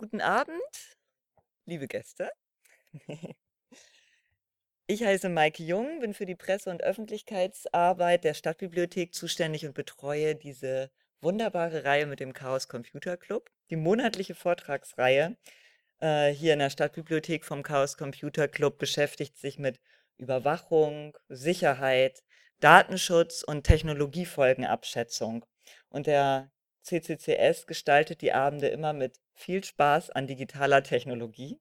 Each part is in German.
Guten Abend, liebe Gäste. Ich heiße Maike Jung, bin für die Presse- und Öffentlichkeitsarbeit der Stadtbibliothek zuständig und betreue diese wunderbare Reihe mit dem Chaos Computer Club, die monatliche Vortragsreihe äh, hier in der Stadtbibliothek vom Chaos Computer Club beschäftigt sich mit Überwachung, Sicherheit, Datenschutz und Technologiefolgenabschätzung. Und der CCCS gestaltet die Abende immer mit viel Spaß an digitaler Technologie,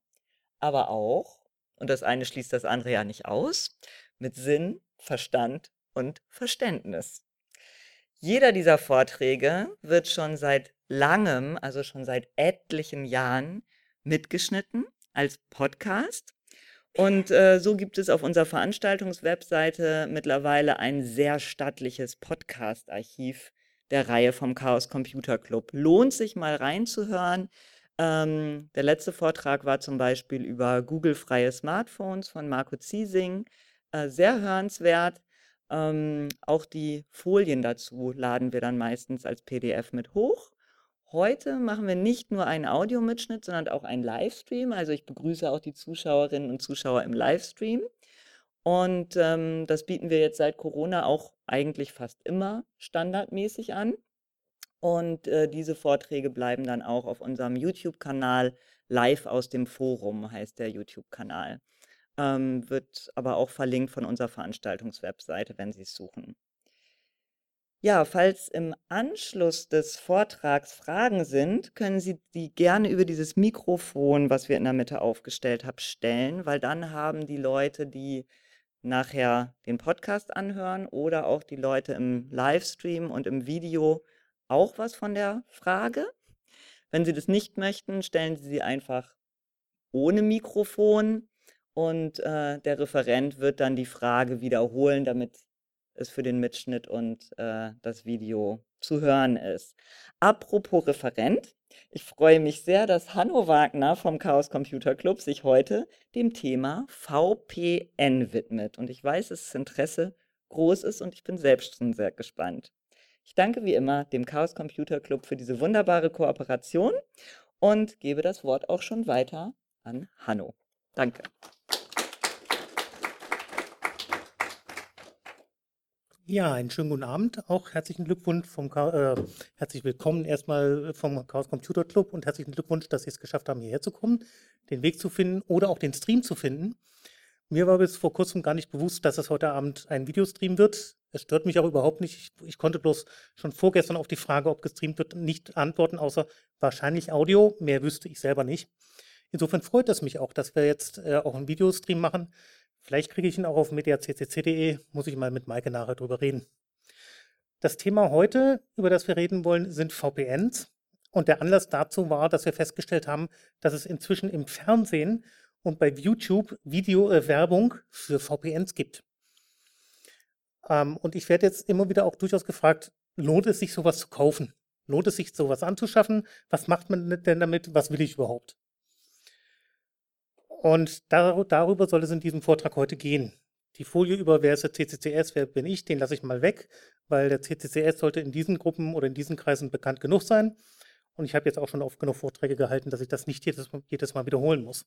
aber auch, und das eine schließt das andere ja nicht aus, mit Sinn, Verstand und Verständnis. Jeder dieser Vorträge wird schon seit langem, also schon seit etlichen Jahren, mitgeschnitten als Podcast. Und äh, so gibt es auf unserer Veranstaltungswebseite mittlerweile ein sehr stattliches Podcast-Archiv der Reihe vom Chaos Computer Club. Lohnt sich mal reinzuhören. Ähm, der letzte Vortrag war zum Beispiel über Google-freie Smartphones von Marco Ziesing. Äh, sehr hörenswert. Ähm, auch die Folien dazu laden wir dann meistens als PDF mit hoch. Heute machen wir nicht nur einen Audiomitschnitt, sondern auch einen Livestream. Also ich begrüße auch die Zuschauerinnen und Zuschauer im Livestream. Und ähm, das bieten wir jetzt seit Corona auch eigentlich fast immer standardmäßig an. Und äh, diese Vorträge bleiben dann auch auf unserem YouTube-Kanal live aus dem Forum, heißt der YouTube-Kanal. Ähm, wird aber auch verlinkt von unserer Veranstaltungswebseite, wenn Sie es suchen. Ja, falls im Anschluss des Vortrags Fragen sind, können Sie die gerne über dieses Mikrofon, was wir in der Mitte aufgestellt haben, stellen, weil dann haben die Leute, die nachher den Podcast anhören oder auch die Leute im Livestream und im Video auch was von der Frage. Wenn Sie das nicht möchten, stellen Sie sie einfach ohne Mikrofon und äh, der Referent wird dann die Frage wiederholen, damit es für den Mitschnitt und äh, das Video zu hören ist. Apropos Referent, ich freue mich sehr, dass Hanno Wagner vom Chaos Computer Club sich heute dem Thema VPN widmet. Und ich weiß, dass das Interesse groß ist und ich bin selbst schon sehr gespannt. Ich danke wie immer dem Chaos Computer Club für diese wunderbare Kooperation und gebe das Wort auch schon weiter an Hanno. Danke. Ja, einen schönen guten Abend. Auch herzlichen Glückwunsch vom äh, herzlich willkommen erstmal vom Chaos Computer Club und herzlichen Glückwunsch, dass Sie es geschafft haben, hierher zu kommen, den Weg zu finden oder auch den Stream zu finden. Mir war bis vor kurzem gar nicht bewusst, dass es heute Abend ein Videostream wird. Es stört mich auch überhaupt nicht. Ich, ich konnte bloß schon vorgestern auf die Frage, ob gestreamt wird, nicht antworten, außer wahrscheinlich Audio. Mehr wüsste ich selber nicht. Insofern freut es mich auch, dass wir jetzt äh, auch einen Videostream machen. Vielleicht kriege ich ihn auch auf mediaccc.de, muss ich mal mit Maike nachher drüber reden. Das Thema heute, über das wir reden wollen, sind VPNs. Und der Anlass dazu war, dass wir festgestellt haben, dass es inzwischen im Fernsehen und bei YouTube Video-Werbung äh, für VPNs gibt. Ähm, und ich werde jetzt immer wieder auch durchaus gefragt, lohnt es sich sowas zu kaufen? Lohnt es sich sowas anzuschaffen? Was macht man denn damit? Was will ich überhaupt? Und dar darüber soll es in diesem Vortrag heute gehen. Die Folie über wer ist der CCCS, wer bin ich, den lasse ich mal weg, weil der CCCS sollte in diesen Gruppen oder in diesen Kreisen bekannt genug sein. Und ich habe jetzt auch schon oft genug Vorträge gehalten, dass ich das nicht jedes, jedes Mal wiederholen muss.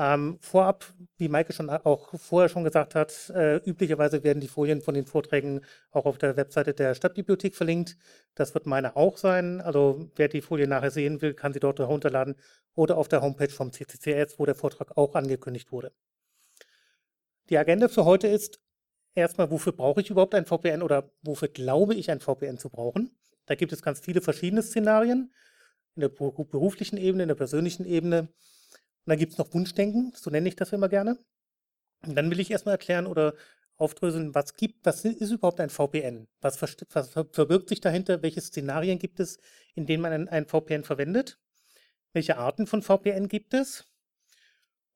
Ähm, vorab, wie Maike schon auch vorher schon gesagt hat, äh, üblicherweise werden die Folien von den Vorträgen auch auf der Webseite der Stadtbibliothek verlinkt. Das wird meine auch sein. Also wer die Folie nachher sehen will, kann sie dort herunterladen oder auf der Homepage vom CCCS, wo der Vortrag auch angekündigt wurde. Die Agenda für heute ist erstmal, wofür brauche ich überhaupt ein VPN oder wofür glaube ich ein VPN zu brauchen? Da gibt es ganz viele verschiedene Szenarien in der beruflichen Ebene, in der persönlichen Ebene. Und dann gibt es noch Wunschdenken, so nenne ich das immer gerne. Und dann will ich erstmal erklären oder aufdröseln, was gibt, was ist überhaupt ein VPN? Was, was verbirgt sich dahinter? Welche Szenarien gibt es, in denen man ein, ein VPN verwendet? Welche Arten von VPN gibt es?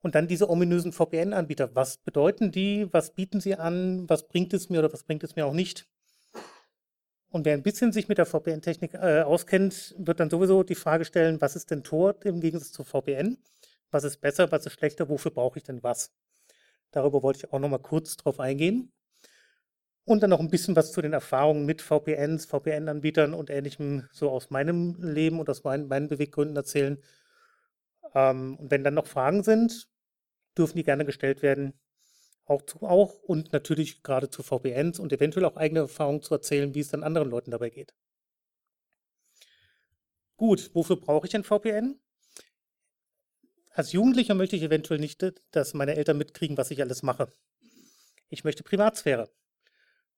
Und dann diese ominösen VPN-Anbieter. Was bedeuten die? Was bieten sie an? Was bringt es mir oder was bringt es mir auch nicht? Und wer ein bisschen sich mit der VPN-Technik äh, auskennt, wird dann sowieso die Frage stellen, was ist denn Tor im Gegensatz zu VPN? Was ist besser, was ist schlechter, wofür brauche ich denn was. Darüber wollte ich auch noch mal kurz drauf eingehen. Und dann noch ein bisschen was zu den Erfahrungen mit VPNs, VPN-Anbietern und ähnlichem so aus meinem Leben und aus meinen, meinen Beweggründen erzählen. Ähm, und wenn dann noch Fragen sind, dürfen die gerne gestellt werden. Auch, zu, auch und natürlich gerade zu VPNs und eventuell auch eigene Erfahrungen zu erzählen, wie es dann anderen Leuten dabei geht. Gut, wofür brauche ich ein VPN? Als Jugendlicher möchte ich eventuell nicht, dass meine Eltern mitkriegen, was ich alles mache. Ich möchte Privatsphäre.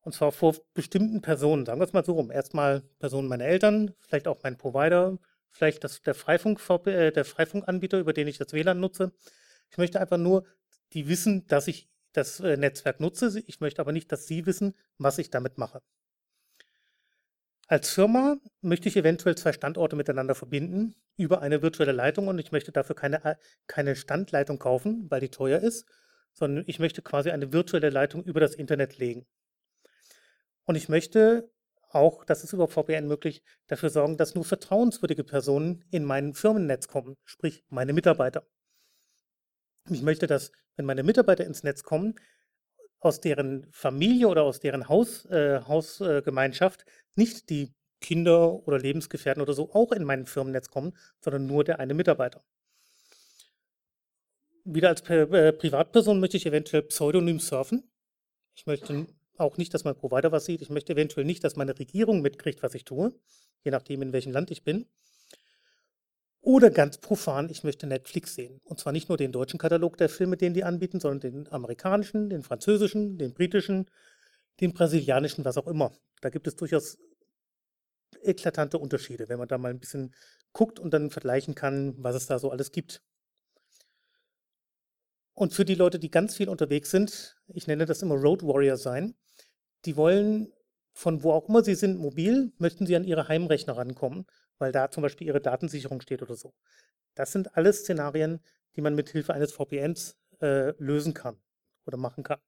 Und zwar vor bestimmten Personen, sagen wir es mal so rum. Erstmal Personen meiner Eltern, vielleicht auch mein Provider, vielleicht das, der, Freifunk, äh, der Freifunkanbieter, über den ich das WLAN nutze. Ich möchte einfach nur, die wissen, dass ich das äh, Netzwerk nutze. Ich möchte aber nicht, dass sie wissen, was ich damit mache. Als Firma möchte ich eventuell zwei Standorte miteinander verbinden über eine virtuelle Leitung und ich möchte dafür keine, äh, keine Standleitung kaufen, weil die teuer ist, sondern ich möchte quasi eine virtuelle Leitung über das Internet legen. Und ich möchte auch, das ist über VPN möglich, dafür sorgen, dass nur vertrauenswürdige Personen in mein Firmennetz kommen, sprich meine Mitarbeiter. Ich möchte, dass, wenn meine Mitarbeiter ins Netz kommen, aus deren Familie oder aus deren Haus, äh, Hausgemeinschaft nicht die Kinder oder Lebensgefährten oder so auch in mein Firmennetz kommen, sondern nur der eine Mitarbeiter. Wieder als äh, Privatperson möchte ich eventuell pseudonym surfen. Ich möchte auch nicht, dass mein Provider was sieht. Ich möchte eventuell nicht, dass meine Regierung mitkriegt, was ich tue, je nachdem, in welchem Land ich bin. Oder ganz profan, ich möchte Netflix sehen. Und zwar nicht nur den deutschen Katalog der Filme, den die anbieten, sondern den amerikanischen, den französischen, den britischen, den brasilianischen, was auch immer. Da gibt es durchaus eklatante Unterschiede, wenn man da mal ein bisschen guckt und dann vergleichen kann, was es da so alles gibt. Und für die Leute, die ganz viel unterwegs sind, ich nenne das immer Road Warrior sein, die wollen von wo auch immer sie sind mobil, möchten sie an ihre Heimrechner rankommen, weil da zum Beispiel ihre Datensicherung steht oder so. Das sind alles Szenarien, die man mit Hilfe eines VPNs äh, lösen kann oder machen kann.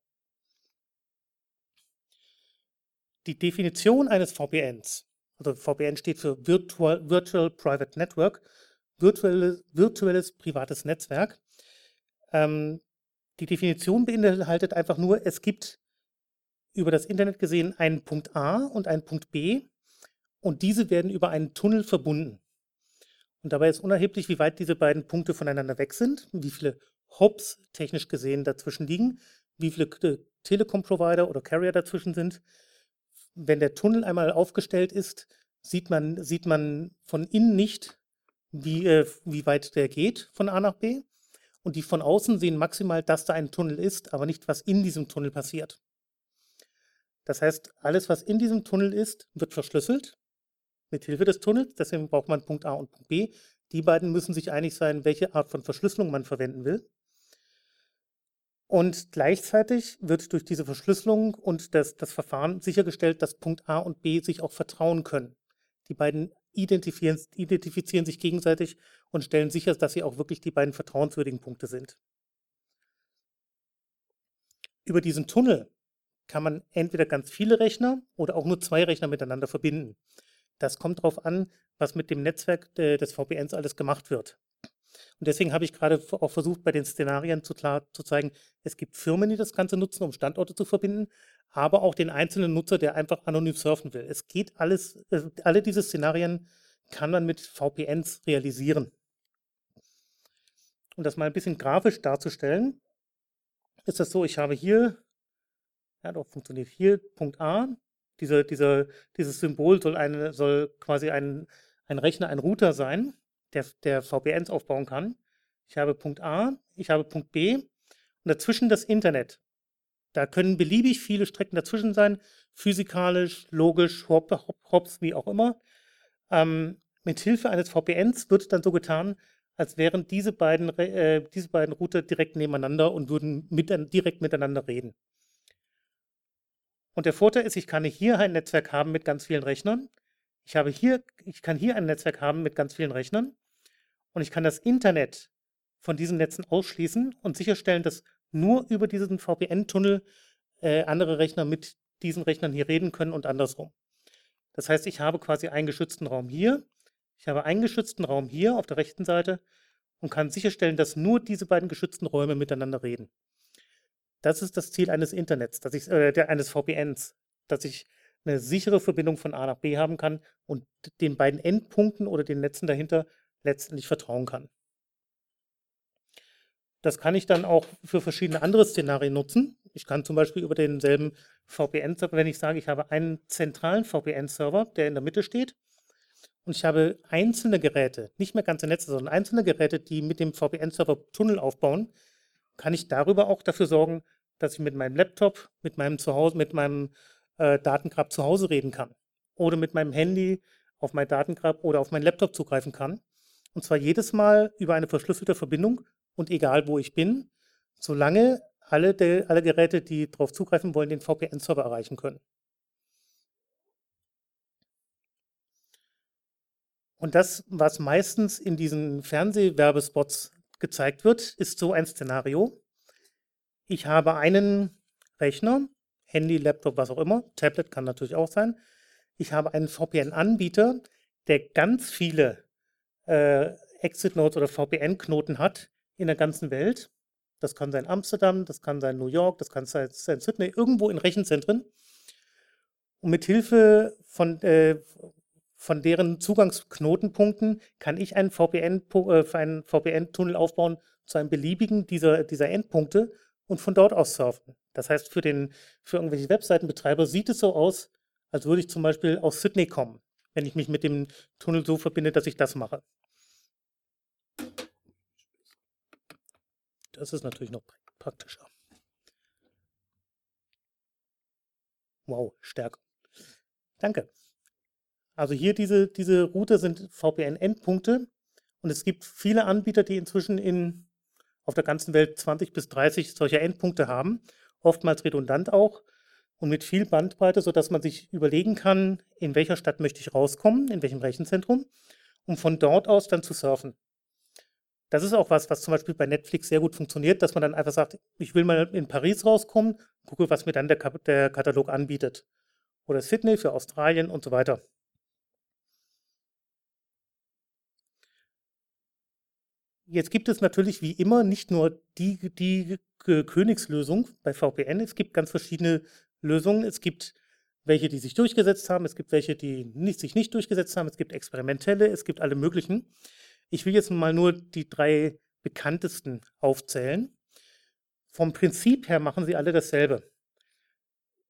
Die Definition eines VPNs, also VPN steht für Virtual, Virtual Private Network, virtuelles, virtuelles privates Netzwerk. Ähm, die Definition beinhaltet einfach nur, es gibt über das Internet gesehen einen Punkt A und einen Punkt B und diese werden über einen Tunnel verbunden. Und dabei ist unerheblich, wie weit diese beiden Punkte voneinander weg sind, wie viele Hops technisch gesehen dazwischen liegen, wie viele Telekom-Provider oder Carrier dazwischen sind. Wenn der Tunnel einmal aufgestellt ist, sieht man, sieht man von innen nicht, wie, äh, wie weit der geht von A nach B. Und die von außen sehen maximal, dass da ein Tunnel ist, aber nicht, was in diesem Tunnel passiert. Das heißt, alles, was in diesem Tunnel ist, wird verschlüsselt mit Hilfe des Tunnels. Deswegen braucht man Punkt A und Punkt B. Die beiden müssen sich einig sein, welche Art von Verschlüsselung man verwenden will. Und gleichzeitig wird durch diese Verschlüsselung und das, das Verfahren sichergestellt, dass Punkt A und B sich auch vertrauen können. Die beiden identifizieren, identifizieren sich gegenseitig und stellen sicher, dass sie auch wirklich die beiden vertrauenswürdigen Punkte sind. Über diesen Tunnel kann man entweder ganz viele Rechner oder auch nur zwei Rechner miteinander verbinden. Das kommt darauf an, was mit dem Netzwerk des VPNs alles gemacht wird. Und deswegen habe ich gerade auch versucht, bei den Szenarien zu, klar, zu zeigen, es gibt Firmen, die das Ganze nutzen, um Standorte zu verbinden, aber auch den einzelnen Nutzer, der einfach anonym surfen will. Es geht alles, alle diese Szenarien kann man mit VPNs realisieren. Um das mal ein bisschen grafisch darzustellen, ist das so, ich habe hier ja, doch funktioniert. Hier Punkt A, diese, diese, dieses Symbol soll, eine, soll quasi ein, ein Rechner, ein Router sein, der, der VPNs aufbauen kann. Ich habe Punkt A, ich habe Punkt B und dazwischen das Internet. Da können beliebig viele Strecken dazwischen sein, physikalisch, logisch, hop, hop, hops, wie auch immer. Ähm, mit Hilfe eines VPNs wird dann so getan, als wären diese beiden, äh, diese beiden Router direkt nebeneinander und würden mit, direkt miteinander reden. Und der Vorteil ist, ich kann hier ein Netzwerk haben mit ganz vielen Rechnern. Ich, habe hier, ich kann hier ein Netzwerk haben mit ganz vielen Rechnern. Und ich kann das Internet von diesen Netzen ausschließen und sicherstellen, dass nur über diesen VPN-Tunnel äh, andere Rechner mit diesen Rechnern hier reden können und andersrum. Das heißt, ich habe quasi einen geschützten Raum hier, ich habe einen geschützten Raum hier auf der rechten Seite und kann sicherstellen, dass nur diese beiden geschützten Räume miteinander reden. Das ist das Ziel eines Internets, dass ich, äh, eines VPNs, dass ich eine sichere Verbindung von A nach B haben kann und den beiden Endpunkten oder den Netzen dahinter letztendlich vertrauen kann. Das kann ich dann auch für verschiedene andere Szenarien nutzen. Ich kann zum Beispiel über denselben VPN-Server, wenn ich sage, ich habe einen zentralen VPN-Server, der in der Mitte steht, und ich habe einzelne Geräte, nicht mehr ganze Netze, sondern einzelne Geräte, die mit dem VPN-Server Tunnel aufbauen, kann ich darüber auch dafür sorgen, dass ich mit meinem Laptop, mit meinem Zuhause, mit meinem äh, Datengrab zu Hause reden kann. Oder mit meinem Handy auf mein Datengrab oder auf meinen Laptop zugreifen kann. Und zwar jedes Mal über eine verschlüsselte Verbindung und egal wo ich bin, solange alle, de, alle Geräte, die darauf zugreifen wollen, den VPN-Server erreichen können. Und das, was meistens in diesen Fernsehwerbespots gezeigt wird, ist so ein Szenario. Ich habe einen Rechner, Handy, Laptop, was auch immer, Tablet kann natürlich auch sein. Ich habe einen VPN-Anbieter, der ganz viele äh, Exit-Nodes oder VPN-Knoten hat in der ganzen Welt. Das kann sein Amsterdam, das kann sein New York, das kann sein, sein Sydney, irgendwo in Rechenzentren. Und mit Hilfe von, äh, von deren Zugangsknotenpunkten kann ich einen VPN, äh, VPN-Tunnel aufbauen zu einem beliebigen dieser, dieser Endpunkte und von dort aus surfen. Das heißt, für, den, für irgendwelche Webseitenbetreiber sieht es so aus, als würde ich zum Beispiel aus Sydney kommen, wenn ich mich mit dem Tunnel so verbinde, dass ich das mache. Das ist natürlich noch praktischer. Wow, stärker. Danke. Also hier diese, diese Route sind VPN-Endpunkte und es gibt viele Anbieter, die inzwischen in, auf der ganzen Welt 20 bis 30 solcher Endpunkte haben, oftmals redundant auch und mit viel Bandbreite, sodass man sich überlegen kann, in welcher Stadt möchte ich rauskommen, in welchem Rechenzentrum, um von dort aus dann zu surfen. Das ist auch was, was zum Beispiel bei Netflix sehr gut funktioniert, dass man dann einfach sagt, ich will mal in Paris rauskommen, gucke, was mir dann der, der Katalog anbietet. Oder Sydney für Australien und so weiter. Jetzt gibt es natürlich wie immer nicht nur die, die Königslösung bei VPN. Es gibt ganz verschiedene Lösungen. Es gibt welche, die sich durchgesetzt haben. Es gibt welche, die nicht, sich nicht durchgesetzt haben. Es gibt experimentelle. Es gibt alle möglichen. Ich will jetzt mal nur die drei bekanntesten aufzählen. Vom Prinzip her machen sie alle dasselbe.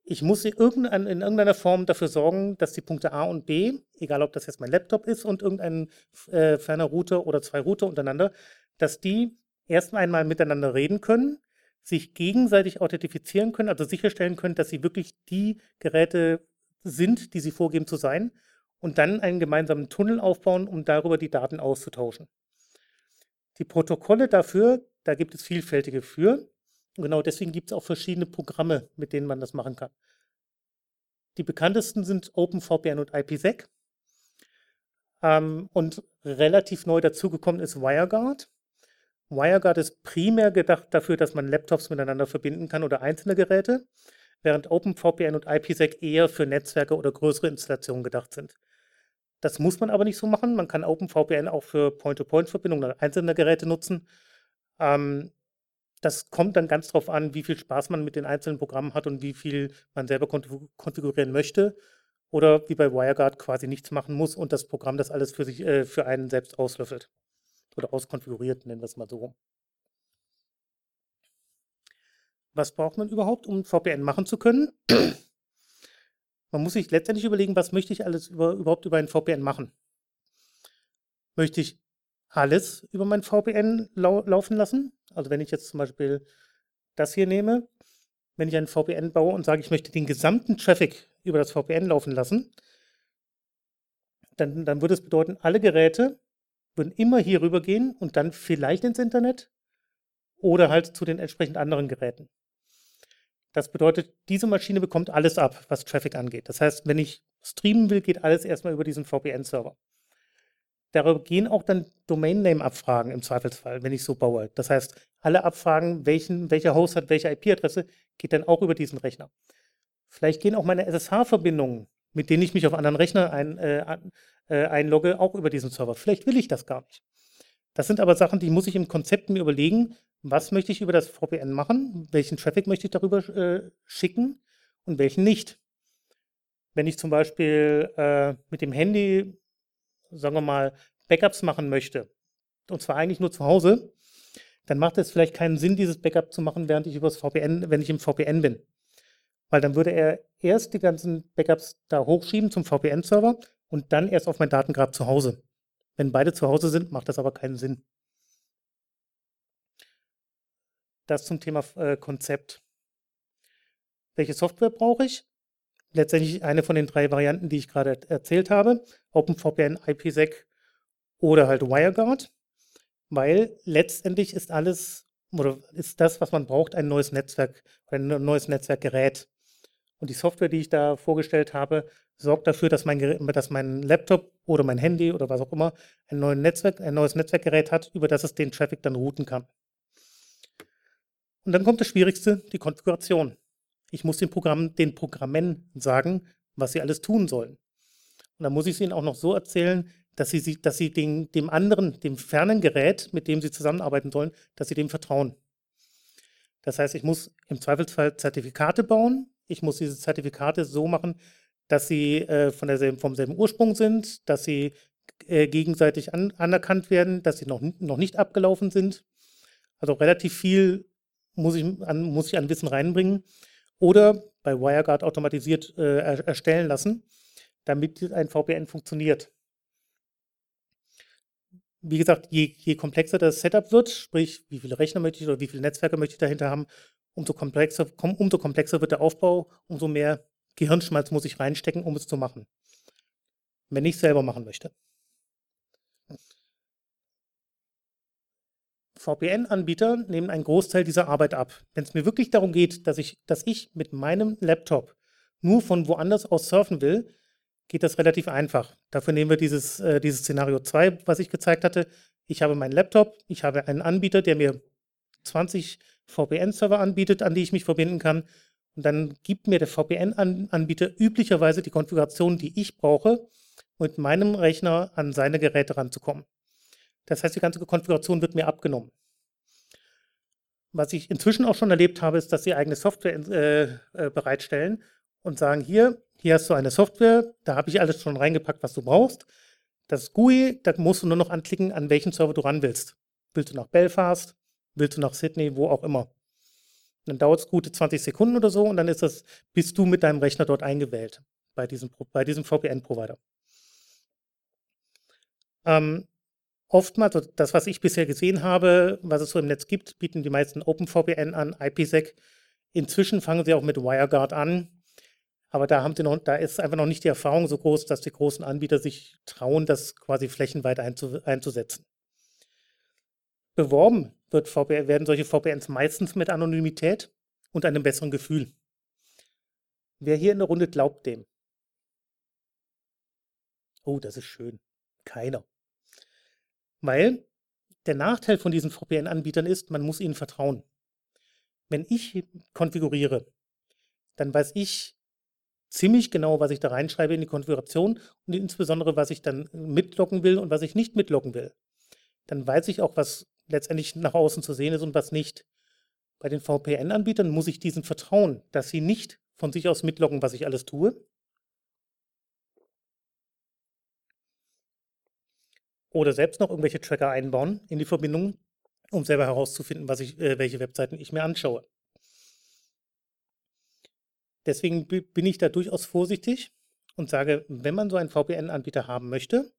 Ich muss in irgendeiner Form dafür sorgen, dass die Punkte A und B, egal ob das jetzt mein Laptop ist und irgendein äh, ferner Router oder zwei Router untereinander, dass die erst einmal miteinander reden können, sich gegenseitig authentifizieren können, also sicherstellen können, dass sie wirklich die Geräte sind, die sie vorgeben zu sein und dann einen gemeinsamen Tunnel aufbauen, um darüber die Daten auszutauschen. Die Protokolle dafür, da gibt es vielfältige für. Und genau deswegen gibt es auch verschiedene Programme, mit denen man das machen kann. Die bekanntesten sind OpenVPN und IPsec. Ähm, und relativ neu dazugekommen ist WireGuard. WireGuard ist primär gedacht dafür, dass man Laptops miteinander verbinden kann oder einzelne Geräte, während OpenVPN und IPsec eher für Netzwerke oder größere Installationen gedacht sind. Das muss man aber nicht so machen. Man kann OpenVPN auch für Point-to-Point-Verbindungen einzelner Geräte nutzen. Ähm, das kommt dann ganz darauf an, wie viel Spaß man mit den einzelnen Programmen hat und wie viel man selber konfigurieren möchte. Oder wie bei WireGuard quasi nichts machen muss und das Programm das alles für sich, äh, für einen selbst auslöffelt. Oder auskonfiguriert, nennen wir es mal so. Was braucht man überhaupt, um VPN machen zu können? Man muss sich letztendlich überlegen, was möchte ich alles über, überhaupt über ein VPN machen? Möchte ich alles über mein VPN lau laufen lassen? Also wenn ich jetzt zum Beispiel das hier nehme, wenn ich ein VPN baue und sage, ich möchte den gesamten Traffic über das VPN laufen lassen, dann, dann würde es bedeuten, alle Geräte würden immer hier rüber gehen und dann vielleicht ins Internet oder halt zu den entsprechend anderen Geräten. Das bedeutet, diese Maschine bekommt alles ab, was Traffic angeht. Das heißt, wenn ich streamen will, geht alles erstmal über diesen VPN-Server. Darüber gehen auch dann Domain-Name-Abfragen im Zweifelsfall, wenn ich so baue. Das heißt, alle Abfragen, welchen, welcher Host hat welche IP-Adresse, geht dann auch über diesen Rechner. Vielleicht gehen auch meine SSH-Verbindungen, mit denen ich mich auf anderen Rechner ein, äh, äh, einlogge, auch über diesen Server. Vielleicht will ich das gar nicht. Das sind aber Sachen, die muss ich im Konzept mir überlegen, was möchte ich über das VPN machen, welchen Traffic möchte ich darüber äh, schicken und welchen nicht. Wenn ich zum Beispiel äh, mit dem Handy, sagen wir mal, Backups machen möchte, und zwar eigentlich nur zu Hause, dann macht es vielleicht keinen Sinn, dieses Backup zu machen, während ich übers VPN, wenn ich im VPN bin. Weil dann würde er erst die ganzen Backups da hochschieben zum VPN-Server und dann erst auf mein Datengrab zu Hause. Wenn beide zu Hause sind, macht das aber keinen Sinn. Das zum Thema äh, Konzept. Welche Software brauche ich? Letztendlich eine von den drei Varianten, die ich gerade erzählt habe. OpenVPN, IPsec oder halt WireGuard weil letztendlich ist alles oder ist das, was man braucht, ein neues Netzwerk ein neues Netzwerkgerät. Und die Software, die ich da vorgestellt habe, sorgt dafür, dass mein, dass mein Laptop oder mein Handy oder was auch immer ein, neues Netzwerk, ein neues Netzwerkgerät hat, über das es den Traffic dann routen kann. Und dann kommt das Schwierigste, die Konfiguration. Ich muss den, Programm, den Programmen sagen, was sie alles tun sollen. Und dann muss ich es ihnen auch noch so erzählen, dass sie, dass sie den, dem anderen, dem fernen Gerät, mit dem sie zusammenarbeiten sollen, dass sie dem vertrauen. Das heißt, ich muss im Zweifelsfall Zertifikate bauen. Ich muss diese Zertifikate so machen, dass sie äh, von derselben, vom selben Ursprung sind, dass sie äh, gegenseitig an, anerkannt werden, dass sie noch, noch nicht abgelaufen sind. Also relativ viel muss ich an, muss ich an Wissen reinbringen. Oder bei WireGuard automatisiert äh, erstellen lassen, damit ein VPN funktioniert wie gesagt, je, je, komplexer das Setup wird, sprich, wie viele Rechner möchte ich oder wie viele Netzwerke möchte ich dahinter haben, umso komplexer, umso komplexer wird der Aufbau, umso mehr Gehirnschmalz muss ich reinstecken, um es zu machen. Wenn ich es selber machen möchte. VPN-Anbieter nehmen einen Großteil dieser Arbeit ab. Wenn es mir wirklich darum geht, dass ich, dass ich mit meinem Laptop nur von woanders aus surfen will, geht das relativ einfach. Dafür nehmen wir dieses, äh, dieses Szenario 2, was ich gezeigt hatte. Ich habe meinen Laptop, ich habe einen Anbieter, der mir 20 VPN-Server anbietet, an die ich mich verbinden kann. Und dann gibt mir der VPN-Anbieter üblicherweise die Konfiguration, die ich brauche, mit meinem Rechner an seine Geräte ranzukommen. Das heißt, die ganze Konfiguration wird mir abgenommen. Was ich inzwischen auch schon erlebt habe, ist, dass sie eigene Software äh, äh, bereitstellen und sagen, hier, hier hast du eine Software, da habe ich alles schon reingepackt, was du brauchst. Das GUI, da musst du nur noch anklicken, an welchen Server du ran willst. Willst du nach Belfast? Willst du nach Sydney? Wo auch immer. Dann dauert es gute 20 Sekunden oder so und dann ist das, bist du mit deinem Rechner dort eingewählt bei diesem, bei diesem VPN-Provider. Ähm, oftmals, also das, was ich bisher gesehen habe, was es so im Netz gibt, bieten die meisten OpenVPN an, IPsec. Inzwischen fangen sie auch mit WireGuard an. Aber da haben sie noch, da ist einfach noch nicht die Erfahrung so groß, dass die großen Anbieter sich trauen, das quasi flächenweit einzu, einzusetzen. Beworben wird VPN, werden solche VPNs meistens mit Anonymität und einem besseren Gefühl. Wer hier in der Runde glaubt dem? Oh, das ist schön. Keiner. Weil der Nachteil von diesen VPN-Anbietern ist, man muss ihnen vertrauen. Wenn ich konfiguriere, dann weiß ich, ziemlich genau, was ich da reinschreibe in die Konfiguration und insbesondere, was ich dann mitloggen will und was ich nicht mitloggen will. Dann weiß ich auch, was letztendlich nach außen zu sehen ist und was nicht. Bei den VPN-Anbietern muss ich diesen vertrauen, dass sie nicht von sich aus mitloggen, was ich alles tue. Oder selbst noch irgendwelche Tracker einbauen in die Verbindung, um selber herauszufinden, was ich, äh, welche Webseiten ich mir anschaue. Deswegen bin ich da durchaus vorsichtig und sage, wenn man so einen VPN-Anbieter haben möchte,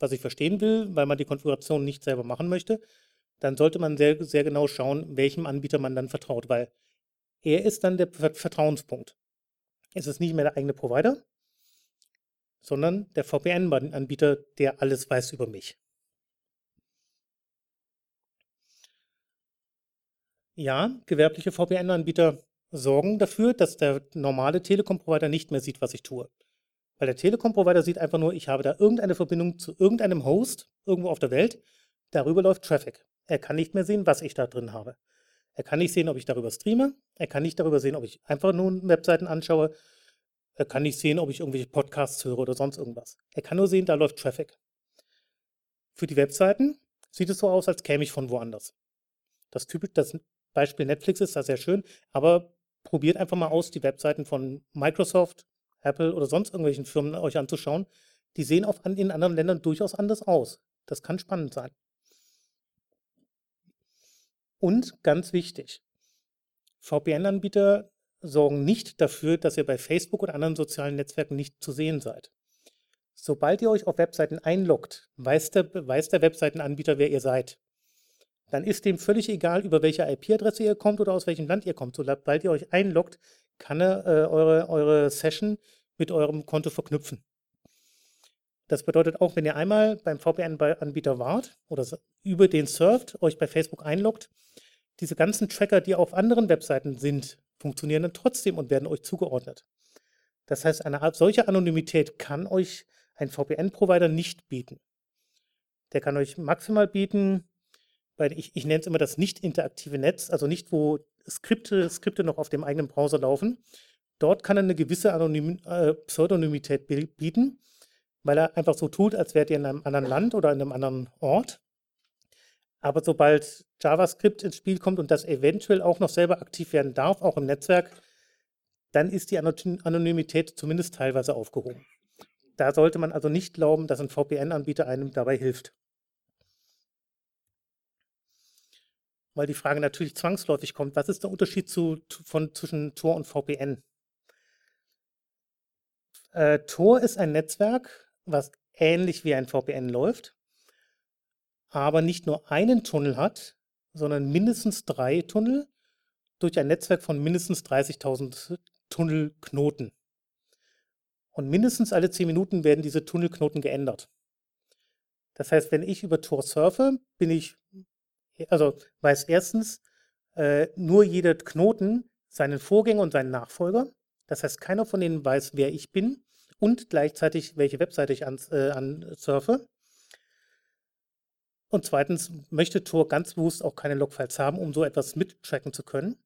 was ich verstehen will, weil man die Konfiguration nicht selber machen möchte, dann sollte man sehr, sehr genau schauen, welchem Anbieter man dann vertraut, weil er ist dann der Vertrauenspunkt. Es ist nicht mehr der eigene Provider, sondern der VPN-Anbieter, der alles weiß über mich. Ja, gewerbliche VPN-Anbieter sorgen dafür, dass der normale Telekom-Provider nicht mehr sieht, was ich tue. Weil der Telekom-Provider sieht einfach nur, ich habe da irgendeine Verbindung zu irgendeinem Host irgendwo auf der Welt, darüber läuft Traffic. Er kann nicht mehr sehen, was ich da drin habe. Er kann nicht sehen, ob ich darüber streame. Er kann nicht darüber sehen, ob ich einfach nur Webseiten anschaue. Er kann nicht sehen, ob ich irgendwelche Podcasts höre oder sonst irgendwas. Er kann nur sehen, da läuft Traffic. Für die Webseiten sieht es so aus, als käme ich von woanders. Das, typisch, das Beispiel Netflix ist da sehr schön, aber probiert einfach mal aus, die Webseiten von Microsoft, Apple oder sonst irgendwelchen Firmen euch anzuschauen. Die sehen auch in anderen Ländern durchaus anders aus. Das kann spannend sein. Und ganz wichtig, VPN-Anbieter sorgen nicht dafür, dass ihr bei Facebook oder anderen sozialen Netzwerken nicht zu sehen seid. Sobald ihr euch auf Webseiten einloggt, weiß der, weiß der Webseitenanbieter, wer ihr seid. Dann ist dem völlig egal, über welche IP-Adresse ihr kommt oder aus welchem Land ihr kommt. Sobald ihr euch einloggt, kann er äh, eure, eure Session mit eurem Konto verknüpfen. Das bedeutet auch, wenn ihr einmal beim VPN-Anbieter wart oder über den surft, euch bei Facebook einloggt, diese ganzen Tracker, die auf anderen Webseiten sind, funktionieren dann trotzdem und werden euch zugeordnet. Das heißt, eine solche Anonymität kann euch ein VPN-Provider nicht bieten. Der kann euch maximal bieten, weil ich, ich nenne es immer das nicht interaktive Netz, also nicht, wo Skripte, Skripte noch auf dem eigenen Browser laufen. Dort kann er eine gewisse Anonym, äh, Pseudonymität bieten, weil er einfach so tut, als wärt ihr in einem anderen Land oder in einem anderen Ort. Aber sobald JavaScript ins Spiel kommt und das eventuell auch noch selber aktiv werden darf, auch im Netzwerk, dann ist die Anonymität zumindest teilweise aufgehoben. Da sollte man also nicht glauben, dass ein VPN-Anbieter einem dabei hilft. Weil die Frage natürlich zwangsläufig kommt, was ist der Unterschied zu, von, zwischen Tor und VPN? Äh, Tor ist ein Netzwerk, was ähnlich wie ein VPN läuft aber nicht nur einen Tunnel hat, sondern mindestens drei Tunnel durch ein Netzwerk von mindestens 30.000 Tunnelknoten. Und mindestens alle 10 Minuten werden diese Tunnelknoten geändert. Das heißt, wenn ich über Tor surfe, bin ich, also weiß erstens äh, nur jeder Knoten seinen Vorgänger und seinen Nachfolger. Das heißt, keiner von denen weiß, wer ich bin und gleichzeitig, welche Webseite ich an, äh. Und zweitens möchte Tor ganz bewusst auch keine Logfiles haben, um so etwas mittracken zu können.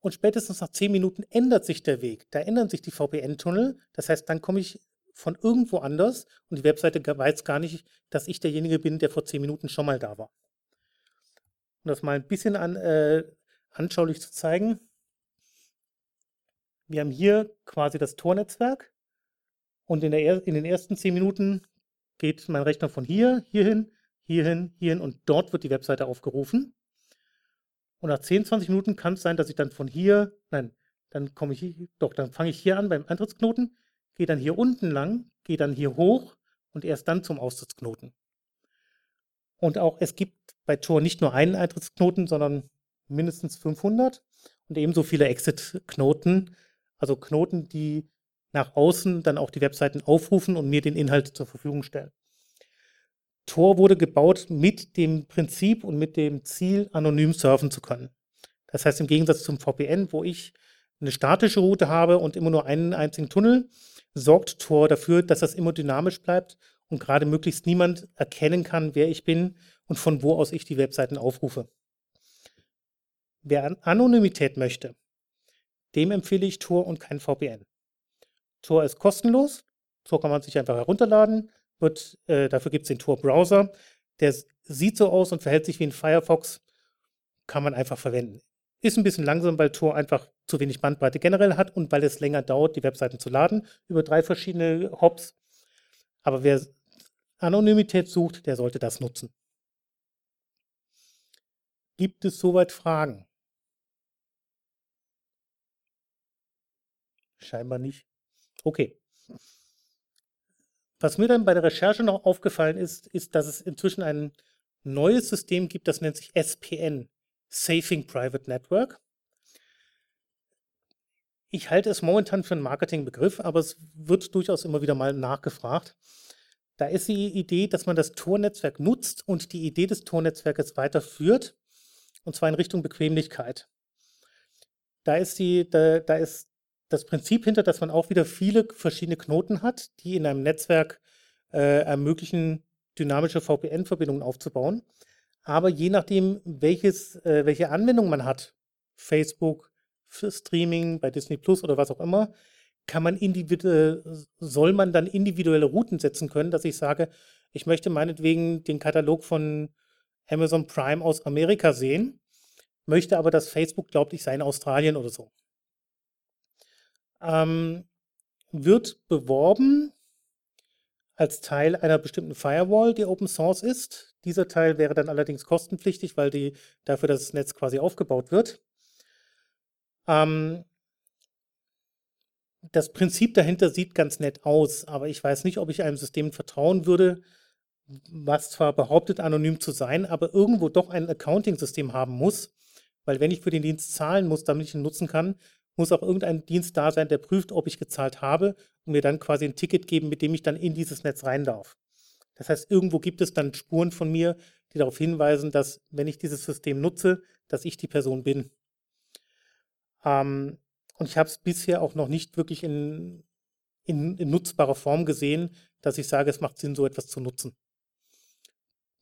Und spätestens nach 10 Minuten ändert sich der Weg. Da ändern sich die VPN-Tunnel. Das heißt, dann komme ich von irgendwo anders und die Webseite weiß gar nicht, dass ich derjenige bin, der vor 10 Minuten schon mal da war. Um das mal ein bisschen an, äh, anschaulich zu zeigen. Wir haben hier quasi das Tor-Netzwerk und in, der, in den ersten 10 Minuten geht mein Rechner von hier, hierhin, hierhin, hierhin und dort wird die Webseite aufgerufen. Und nach 10, 20 Minuten kann es sein, dass ich dann von hier, nein, dann komme ich, doch, dann fange ich hier an beim Eintrittsknoten, gehe dann hier unten lang, gehe dann hier hoch und erst dann zum Austrittsknoten. Und auch es gibt bei Tor nicht nur einen Eintrittsknoten, sondern mindestens 500 und ebenso viele Exit-Knoten, also Knoten, die nach außen dann auch die Webseiten aufrufen und mir den Inhalt zur Verfügung stellen. Tor wurde gebaut mit dem Prinzip und mit dem Ziel, anonym surfen zu können. Das heißt, im Gegensatz zum VPN, wo ich eine statische Route habe und immer nur einen einzigen Tunnel, sorgt Tor dafür, dass das immer dynamisch bleibt und gerade möglichst niemand erkennen kann, wer ich bin und von wo aus ich die Webseiten aufrufe. Wer Anonymität möchte, dem empfehle ich Tor und kein VPN. Tor ist kostenlos, Tor kann man sich einfach herunterladen, wird, äh, dafür gibt es den Tor-Browser. Der sieht so aus und verhält sich wie ein Firefox. Kann man einfach verwenden. Ist ein bisschen langsam, weil Tor einfach zu wenig Bandbreite generell hat und weil es länger dauert, die Webseiten zu laden über drei verschiedene Hops. Aber wer Anonymität sucht, der sollte das nutzen. Gibt es soweit Fragen? Scheinbar nicht. Okay. Was mir dann bei der Recherche noch aufgefallen ist, ist, dass es inzwischen ein neues System gibt, das nennt sich SPN, Saving Private Network. Ich halte es momentan für einen Marketingbegriff, aber es wird durchaus immer wieder mal nachgefragt. Da ist die Idee, dass man das Tor-Netzwerk nutzt und die Idee des Tor-Netzwerkes weiterführt, und zwar in Richtung Bequemlichkeit. Da ist, die, da, da ist das Prinzip hinter, dass man auch wieder viele verschiedene Knoten hat, die in einem Netzwerk äh, ermöglichen, dynamische VPN-Verbindungen aufzubauen. Aber je nachdem, welches, äh, welche Anwendung man hat, Facebook, Streaming, bei Disney Plus oder was auch immer, kann man soll man dann individuelle Routen setzen können, dass ich sage, ich möchte meinetwegen den Katalog von Amazon Prime aus Amerika sehen, möchte aber, dass Facebook glaubt, ich sei in Australien oder so ähm, wird beworben als Teil einer bestimmten Firewall, die Open Source ist. Dieser Teil wäre dann allerdings kostenpflichtig, weil die, dafür das Netz quasi aufgebaut wird. Ähm, das Prinzip dahinter sieht ganz nett aus, aber ich weiß nicht, ob ich einem System vertrauen würde, was zwar behauptet, anonym zu sein, aber irgendwo doch ein Accounting-System haben muss, weil wenn ich für den Dienst zahlen muss, damit ich ihn nutzen kann, muss auch irgendein Dienst da sein, der prüft, ob ich gezahlt habe und mir dann quasi ein Ticket geben, mit dem ich dann in dieses Netz rein darf. Das heißt, irgendwo gibt es dann Spuren von mir, die darauf hinweisen, dass, wenn ich dieses System nutze, dass ich die Person bin. Ähm, und ich habe es bisher auch noch nicht wirklich in, in, in nutzbarer Form gesehen, dass ich sage, es macht Sinn, so etwas zu nutzen.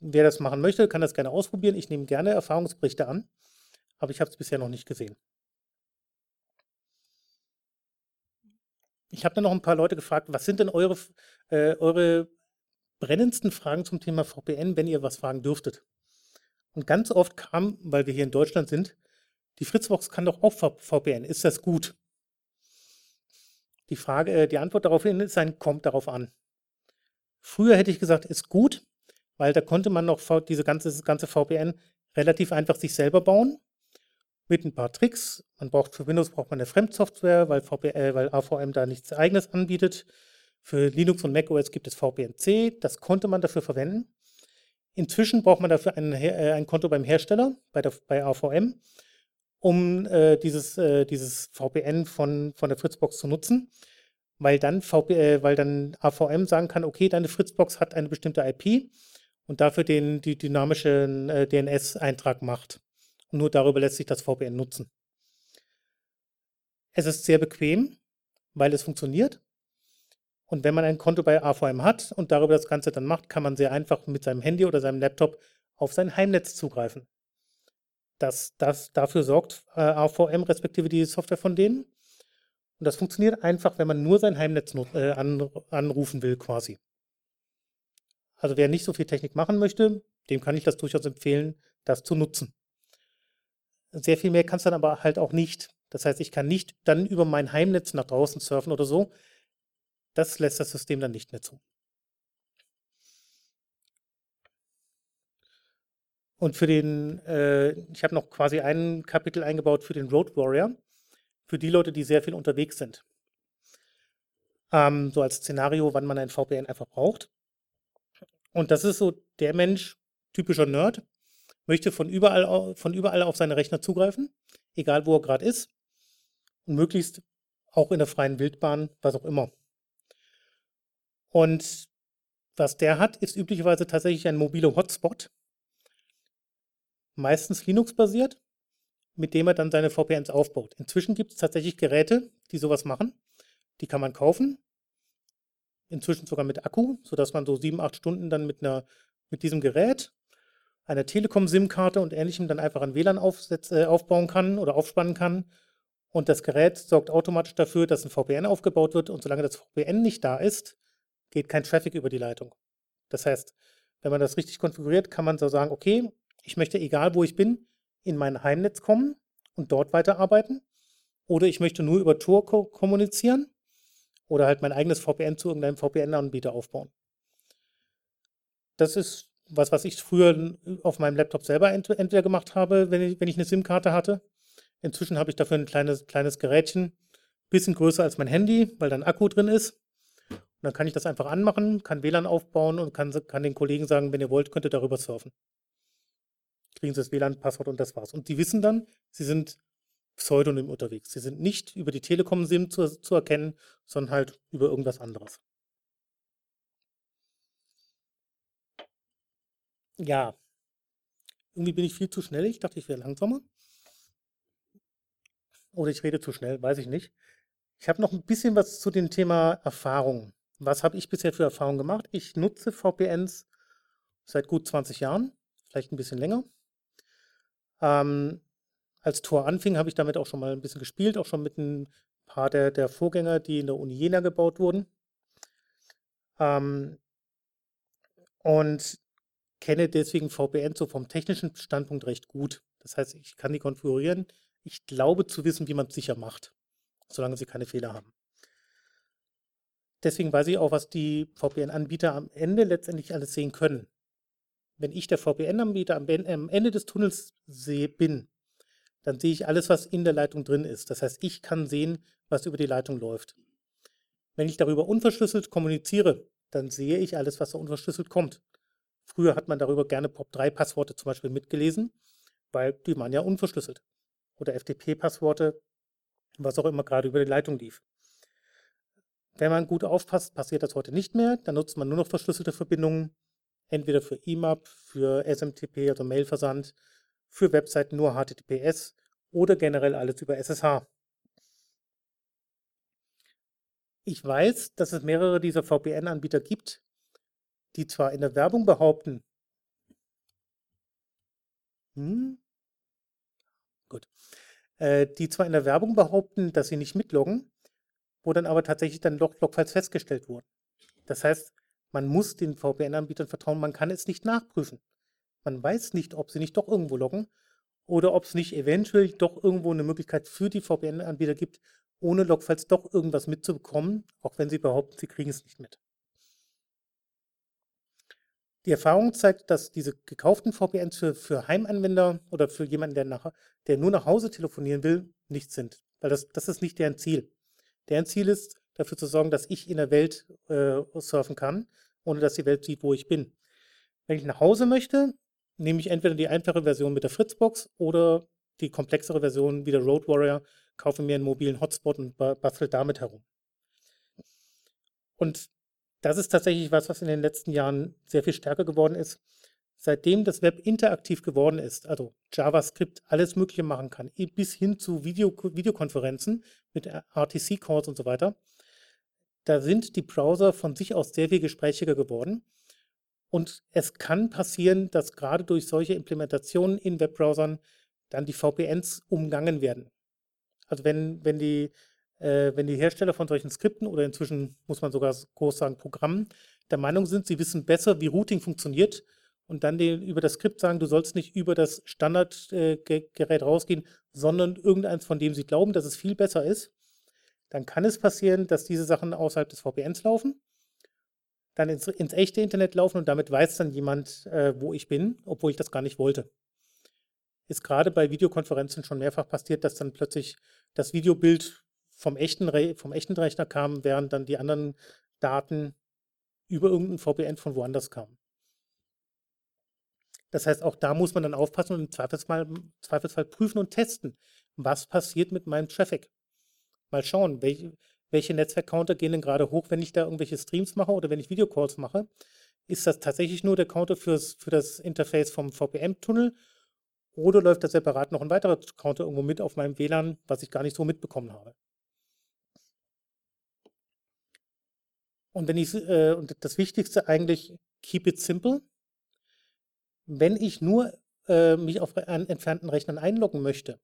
Wer das machen möchte, kann das gerne ausprobieren. Ich nehme gerne Erfahrungsberichte an, aber ich habe es bisher noch nicht gesehen. Ich habe dann noch ein paar Leute gefragt, was sind denn eure, äh, eure brennendsten Fragen zum Thema VPN, wenn ihr was fragen dürftet? Und ganz oft kam, weil wir hier in Deutschland sind, die Fritzbox kann doch auch VPN. Ist das gut? Die Frage, äh, die Antwort darauf ist ein, kommt darauf an. Früher hätte ich gesagt, ist gut, weil da konnte man noch diese ganze, ganze VPN relativ einfach sich selber bauen. Mit ein paar Tricks. Man braucht für Windows braucht man eine Fremdsoftware, weil, VPN, äh, weil AVM da nichts eigenes anbietet. Für Linux und macOS gibt es VPN-C. Das konnte man dafür verwenden. Inzwischen braucht man dafür ein, äh, ein Konto beim Hersteller, bei, der, bei AVM, um äh, dieses, äh, dieses VPN von, von der Fritzbox zu nutzen weil dann, VP, äh, weil dann AVM sagen kann, okay, deine Fritzbox hat eine bestimmte IP und dafür den die dynamischen äh, DNS-Eintrag macht. Und nur darüber lässt sich das VPN nutzen. Es ist sehr bequem, weil es funktioniert. Und wenn man ein Konto bei AVM hat und darüber das Ganze dann macht, kann man sehr einfach mit seinem Handy oder seinem Laptop auf sein Heimnetz zugreifen. Das, das, dafür sorgt äh, AVM respektive die Software von denen. Und das funktioniert einfach, wenn man nur sein Heimnetz äh, an, anrufen will quasi. Also wer nicht so viel Technik machen möchte, dem kann ich das durchaus empfehlen, das zu nutzen. Sehr viel mehr kann es dann aber halt auch nicht. Das heißt, ich kann nicht dann über mein Heimnetz nach draußen surfen oder so. Das lässt das System dann nicht mehr zu. Und für den, äh, ich habe noch quasi ein Kapitel eingebaut für den Road Warrior für die Leute, die sehr viel unterwegs sind. Ähm, so als Szenario, wann man ein VPN einfach braucht. Und das ist so der Mensch, typischer Nerd, möchte von überall, von überall auf seine Rechner zugreifen, egal wo er gerade ist. Und möglichst auch in der freien Wildbahn, was auch immer. Und was der hat, ist üblicherweise tatsächlich ein mobiler Hotspot. Meistens Linux-basiert mit dem er dann seine VPNs aufbaut. Inzwischen gibt es tatsächlich Geräte, die sowas machen. Die kann man kaufen. Inzwischen sogar mit Akku, sodass man so sieben, acht Stunden dann mit, einer, mit diesem Gerät, einer Telekom-SIM-Karte und ähnlichem dann einfach ein WLAN äh, aufbauen kann oder aufspannen kann. Und das Gerät sorgt automatisch dafür, dass ein VPN aufgebaut wird. Und solange das VPN nicht da ist, geht kein Traffic über die Leitung. Das heißt, wenn man das richtig konfiguriert, kann man so sagen, okay, ich möchte, egal wo ich bin, in mein Heimnetz kommen und dort weiterarbeiten. Oder ich möchte nur über Tor ko kommunizieren oder halt mein eigenes VPN zu irgendeinem VPN-Anbieter aufbauen. Das ist was, was ich früher auf meinem Laptop selber ent entweder gemacht habe, wenn ich, wenn ich eine SIM-Karte hatte. Inzwischen habe ich dafür ein kleines, kleines Gerätchen, bisschen größer als mein Handy, weil da ein Akku drin ist. Und dann kann ich das einfach anmachen, kann WLAN aufbauen und kann, kann den Kollegen sagen, wenn ihr wollt, könnt ihr darüber surfen kriegen sie das WLAN-Passwort und das war's. Und die wissen dann, sie sind pseudonym unterwegs. Sie sind nicht über die Telekom-SIM zu, zu erkennen, sondern halt über irgendwas anderes. Ja, irgendwie bin ich viel zu schnell. Ich dachte, ich wäre langsamer. Oder ich rede zu schnell, weiß ich nicht. Ich habe noch ein bisschen was zu dem Thema Erfahrung. Was habe ich bisher für Erfahrungen gemacht? Ich nutze VPNs seit gut 20 Jahren, vielleicht ein bisschen länger. Ähm, als Tor anfing, habe ich damit auch schon mal ein bisschen gespielt, auch schon mit ein paar der, der Vorgänger, die in der Uni Jena gebaut wurden. Ähm, und kenne deswegen VPN so vom technischen Standpunkt recht gut. Das heißt, ich kann die konfigurieren. Ich glaube zu wissen, wie man es sicher macht, solange sie keine Fehler haben. deswegen weiß ich auch, was die VPN-Anbieter am Ende letztendlich alles sehen können. Wenn ich der VPN-Anbieter am Ende des Tunnels sehe, bin, dann sehe ich alles, was in der Leitung drin ist. Das heißt, ich kann sehen, was über die Leitung läuft. Wenn ich darüber unverschlüsselt kommuniziere, dann sehe ich alles, was da unverschlüsselt kommt. Früher hat man darüber gerne POP3-Passworte zum Beispiel mitgelesen, weil die waren ja unverschlüsselt. Oder FTP-Passworte, was auch immer gerade über die Leitung lief. Wenn man gut aufpasst, passiert das heute nicht mehr. Dann nutzt man nur noch verschlüsselte Verbindungen, entweder für IMAP, für SMTP, also Mailversand, für Webseiten nur HTTPS oder generell alles über SSH. Ich weiß, dass es mehrere dieser VPN-Anbieter gibt, die zwar in der Werbung behaupten, hm, gut, äh, die zwar in der Werbung behaupten, dass sie nicht mitloggen, wo dann aber tatsächlich dann Log Logfiles festgestellt wurden. Das heißt, man muss den VPN-Anbietern vertrauen, man kann es nicht nachprüfen. Man weiß nicht, ob sie nicht doch irgendwo loggen oder ob es nicht eventuell doch irgendwo eine Möglichkeit für die VPN-Anbieter gibt, ohne Logfiles doch irgendwas mitzubekommen, auch wenn sie behaupten, sie kriegen es nicht mit. Die Erfahrung zeigt, dass diese gekauften VPNs für, für Heimanwender oder für jemanden, der, nach, der nur nach Hause telefonieren will, nichts sind. Weil das, das ist nicht deren Ziel. Deren Ziel ist, dafür zu sorgen, dass ich in der Welt äh, surfen kann, ohne dass die Welt sieht, wo ich bin. Wenn ich nach Hause möchte, nehme ich entweder die einfache Version mit der Fritzbox oder die komplexere Version wie der Road Warrior, kaufe mir einen mobilen Hotspot und bastel damit herum. Und das ist tatsächlich was, was in den letzten Jahren sehr viel stärker geworden ist. Seitdem das Web interaktiv geworden ist, also JavaScript alles Mögliche machen kann, bis hin zu Video, Videokonferenzen mit RTC-Calls und so weiter, da sind die Browser von sich aus sehr viel gesprächiger geworden. Und es kann passieren, dass gerade durch solche Implementationen in Webbrowsern dann die VPNs umgangen werden. Also wenn, wenn die äh, wenn die Hersteller von solchen Skripten oder inzwischen muss man sogar groß sagen Programmen der Meinung sind, sie wissen besser, wie Routing funktioniert und dann den, über das Skript sagen, du sollst nicht über das Standardgerät äh, rausgehen, sondern irgendeins, von dem sie glauben, dass es viel besser ist, dann kann es passieren, dass diese Sachen außerhalb des VPNs laufen, dann ins, ins echte Internet laufen und damit weiß dann jemand, äh, wo ich bin, obwohl ich das gar nicht wollte. Ist gerade bei Videokonferenzen schon mehrfach passiert, dass dann plötzlich das Videobild vom echten, Re vom echten Rechner kamen, während dann die anderen Daten über irgendein VPN von woanders kamen. Das heißt, auch da muss man dann aufpassen und im Zweifelsfall, Zweifelsfall prüfen und testen, was passiert mit meinem Traffic. Mal schauen, welche, welche Netzwerk-Counter gehen denn gerade hoch, wenn ich da irgendwelche Streams mache oder wenn ich Videocalls mache. Ist das tatsächlich nur der Counter fürs, für das Interface vom VPN-Tunnel oder läuft da separat noch ein weiterer Counter irgendwo mit auf meinem WLAN, was ich gar nicht so mitbekommen habe? Und wenn ich, äh, und das Wichtigste eigentlich, keep it simple. Wenn ich nur äh, mich auf an entfernten Rechnern einloggen möchte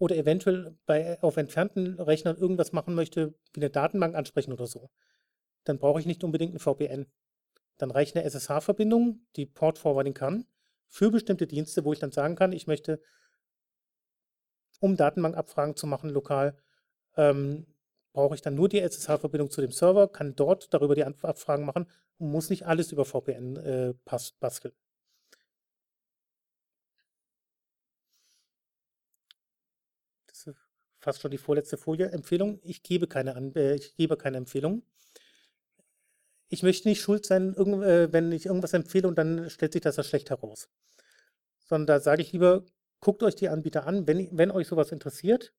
oder eventuell bei, auf entfernten Rechnern irgendwas machen möchte, wie eine Datenbank ansprechen oder so, dann brauche ich nicht unbedingt ein VPN. Dann reicht eine SSH-Verbindung, die Port Forwarding kann, für bestimmte Dienste, wo ich dann sagen kann, ich möchte, um Datenbankabfragen zu machen lokal, ähm, brauche ich dann nur die SSH-Verbindung zu dem Server, kann dort darüber die Abfragen machen und muss nicht alles über VPN äh, basteln. Das ist fast schon die vorletzte Folie. Empfehlung, ich gebe keine, An äh, ich gebe keine Empfehlung. Ich möchte nicht schuld sein, äh, wenn ich irgendwas empfehle und dann stellt sich das als schlecht heraus. Sondern da sage ich lieber, guckt euch die Anbieter an, wenn, wenn euch sowas interessiert,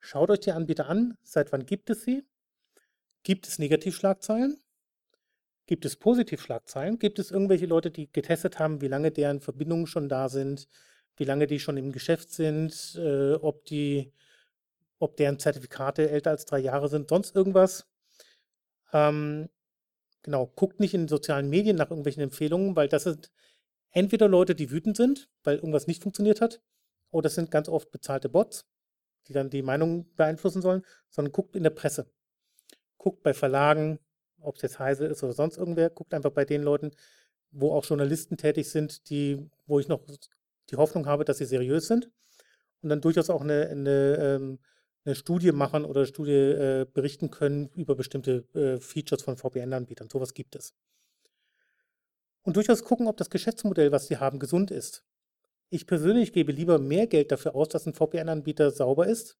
Schaut euch die Anbieter an. Seit wann gibt es sie? Gibt es Negativschlagzeilen? Gibt es Positivschlagzeilen? Gibt es irgendwelche Leute, die getestet haben, wie lange deren Verbindungen schon da sind, wie lange die schon im Geschäft sind, äh, ob die, ob deren Zertifikate älter als drei Jahre sind, sonst irgendwas? Ähm, genau, guckt nicht in sozialen Medien nach irgendwelchen Empfehlungen, weil das sind entweder Leute, die wütend sind, weil irgendwas nicht funktioniert hat, oder das sind ganz oft bezahlte Bots die dann die Meinung beeinflussen sollen, sondern guckt in der Presse. Guckt bei Verlagen, ob es jetzt Heise ist oder sonst irgendwer, guckt einfach bei den Leuten, wo auch Journalisten tätig sind, die, wo ich noch die Hoffnung habe, dass sie seriös sind und dann durchaus auch eine, eine, ähm, eine Studie machen oder Studie äh, berichten können über bestimmte äh, Features von VPN-Anbietern. Sowas gibt es. Und durchaus gucken, ob das Geschäftsmodell, was sie haben, gesund ist. Ich persönlich gebe lieber mehr Geld dafür aus, dass ein VPN-Anbieter sauber ist,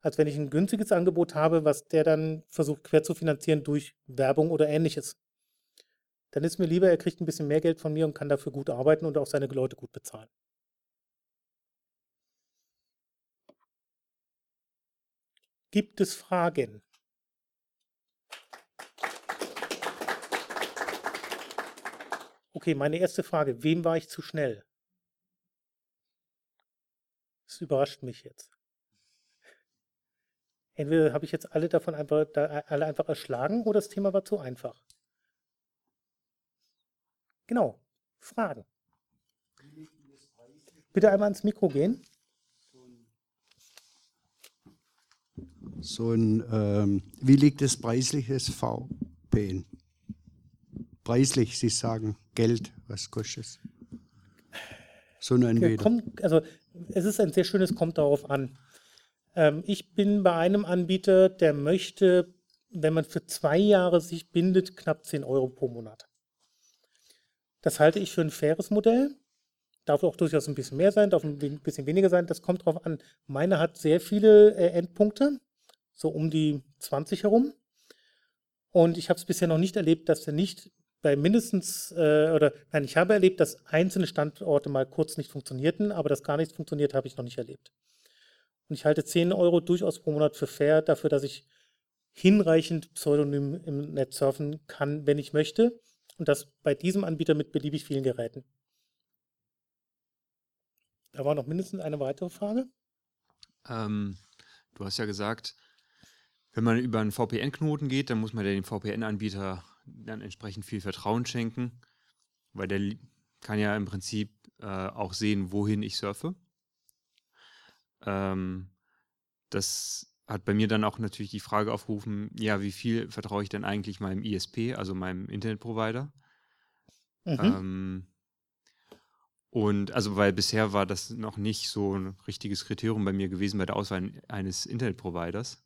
als wenn ich ein günstiges Angebot habe, was der dann versucht quer zu finanzieren durch Werbung oder ähnliches. Dann ist mir lieber, er kriegt ein bisschen mehr Geld von mir und kann dafür gut arbeiten und auch seine Leute gut bezahlen. Gibt es Fragen? Okay, meine erste Frage. Wem war ich zu schnell? Das überrascht mich jetzt. Entweder habe ich jetzt alle davon einfach, alle einfach erschlagen oder das Thema war zu einfach. Genau. Fragen. Bitte einmal ans Mikro gehen. So ein, ähm, wie liegt es preisliches VPN? Preislich, Sie sagen Geld, was kostet es? So ein Anbieter. Kommt, also es ist ein sehr schönes, kommt darauf an. Ähm, ich bin bei einem Anbieter, der möchte, wenn man für zwei Jahre sich bindet, knapp 10 Euro pro Monat. Das halte ich für ein faires Modell. Darf auch durchaus ein bisschen mehr sein, darf ein bisschen weniger sein. Das kommt darauf an. Meine hat sehr viele äh, Endpunkte so um die 20 herum. Und ich habe es bisher noch nicht erlebt, dass er nicht bei mindestens, äh, oder nein, ich habe erlebt, dass einzelne Standorte mal kurz nicht funktionierten, aber dass gar nichts funktioniert, habe ich noch nicht erlebt. Und ich halte 10 Euro durchaus pro Monat für fair dafür, dass ich hinreichend Pseudonym im Netz surfen kann, wenn ich möchte. Und das bei diesem Anbieter mit beliebig vielen Geräten. Da war noch mindestens eine weitere Frage. Ähm, du hast ja gesagt, wenn man über einen VPN-Knoten geht, dann muss man dem VPN-Anbieter dann entsprechend viel Vertrauen schenken, weil der kann ja im Prinzip äh, auch sehen, wohin ich surfe. Ähm, das hat bei mir dann auch natürlich die Frage aufgerufen, ja, wie viel vertraue ich denn eigentlich meinem ISP, also meinem Internetprovider? Mhm. Ähm, und also, weil bisher war das noch nicht so ein richtiges Kriterium bei mir gewesen bei der Auswahl eines Internetproviders.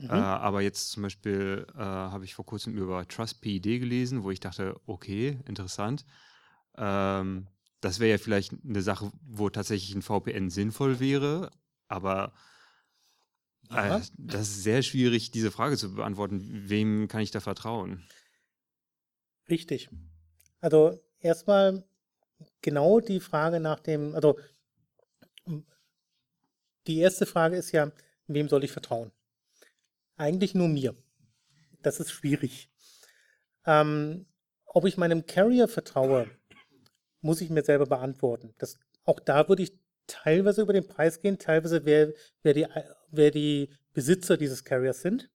Mhm. Äh, aber jetzt zum Beispiel äh, habe ich vor kurzem über TrustPID gelesen, wo ich dachte, okay, interessant. Ähm, das wäre ja vielleicht eine Sache, wo tatsächlich ein VPN sinnvoll wäre, aber äh, das ist sehr schwierig, diese Frage zu beantworten. Wem kann ich da vertrauen? Richtig. Also erstmal genau die Frage nach dem, also die erste Frage ist ja, wem soll ich vertrauen? Eigentlich nur mir. Das ist schwierig. Ähm, ob ich meinem Carrier vertraue, muss ich mir selber beantworten. Das, auch da würde ich teilweise über den Preis gehen, teilweise wer, wer, die, wer die Besitzer dieses Carriers sind.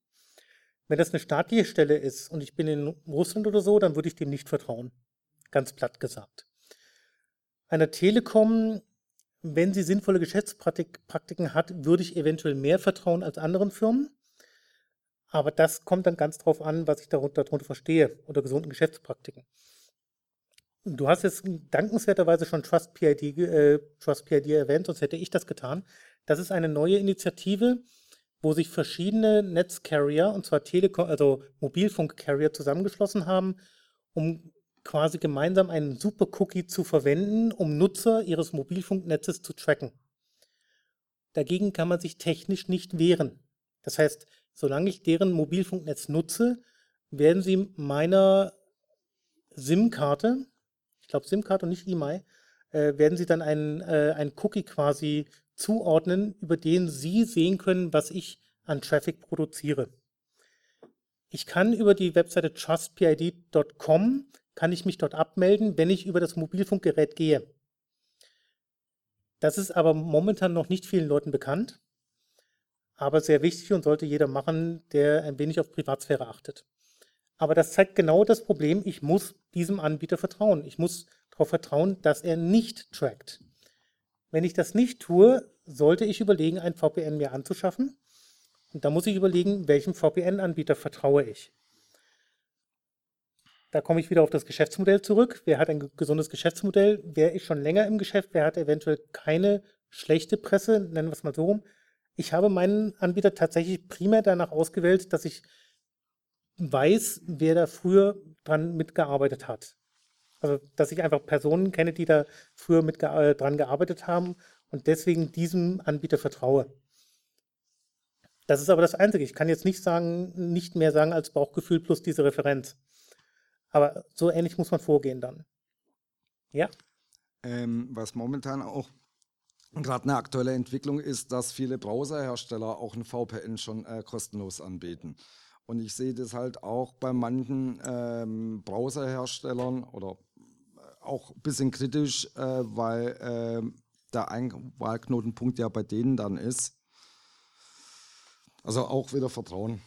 Wenn das eine staatliche Stelle ist und ich bin in Russland oder so, dann würde ich dem nicht vertrauen. Ganz platt gesagt. Einer Telekom, wenn sie sinnvolle Geschäftspraktiken hat, würde ich eventuell mehr vertrauen als anderen Firmen. Aber das kommt dann ganz drauf an, was ich darunter, darunter verstehe, unter gesunden Geschäftspraktiken. Du hast jetzt dankenswerterweise schon Trust PID, äh, Trust PID erwähnt, sonst hätte ich das getan. Das ist eine neue Initiative, wo sich verschiedene Netzcarrier, und zwar Telekom, also Mobilfunkcarrier, zusammengeschlossen haben, um quasi gemeinsam einen Super-Cookie zu verwenden, um Nutzer ihres Mobilfunknetzes zu tracken. Dagegen kann man sich technisch nicht wehren. Das heißt, solange ich deren Mobilfunknetz nutze, werden sie meiner SIM-Karte, ich glaube SIM-Karte und nicht E-Mail, äh, werden sie dann einen, äh, einen Cookie quasi zuordnen, über den sie sehen können, was ich an Traffic produziere. Ich kann über die Webseite trustpid.com, kann ich mich dort abmelden, wenn ich über das Mobilfunkgerät gehe. Das ist aber momentan noch nicht vielen Leuten bekannt aber sehr wichtig und sollte jeder machen, der ein wenig auf Privatsphäre achtet. Aber das zeigt genau das Problem, ich muss diesem Anbieter vertrauen. Ich muss darauf vertrauen, dass er nicht trackt. Wenn ich das nicht tue, sollte ich überlegen, ein VPN mir anzuschaffen. Und da muss ich überlegen, welchem VPN-Anbieter vertraue ich. Da komme ich wieder auf das Geschäftsmodell zurück. Wer hat ein gesundes Geschäftsmodell? Wer ist schon länger im Geschäft? Wer hat eventuell keine schlechte Presse? Nennen wir es mal so rum ich habe meinen Anbieter tatsächlich primär danach ausgewählt, dass ich weiß, wer da früher dran mitgearbeitet hat. Also, dass ich einfach Personen kenne, die da früher mit äh, dran gearbeitet haben und deswegen diesem Anbieter vertraue. Das ist aber das Einzige. Ich kann jetzt nicht sagen, nicht mehr sagen als Bauchgefühl plus diese Referenz. Aber so ähnlich muss man vorgehen dann. Ja. Ähm, was momentan auch gerade eine aktuelle Entwicklung ist, dass viele Browserhersteller auch ein VPN schon äh, kostenlos anbieten. Und ich sehe das halt auch bei manchen ähm, Browserherstellern oder äh, auch ein bisschen kritisch, äh, weil äh, der Wahlknotenpunkt ja bei denen dann ist. Also auch wieder Vertrauen.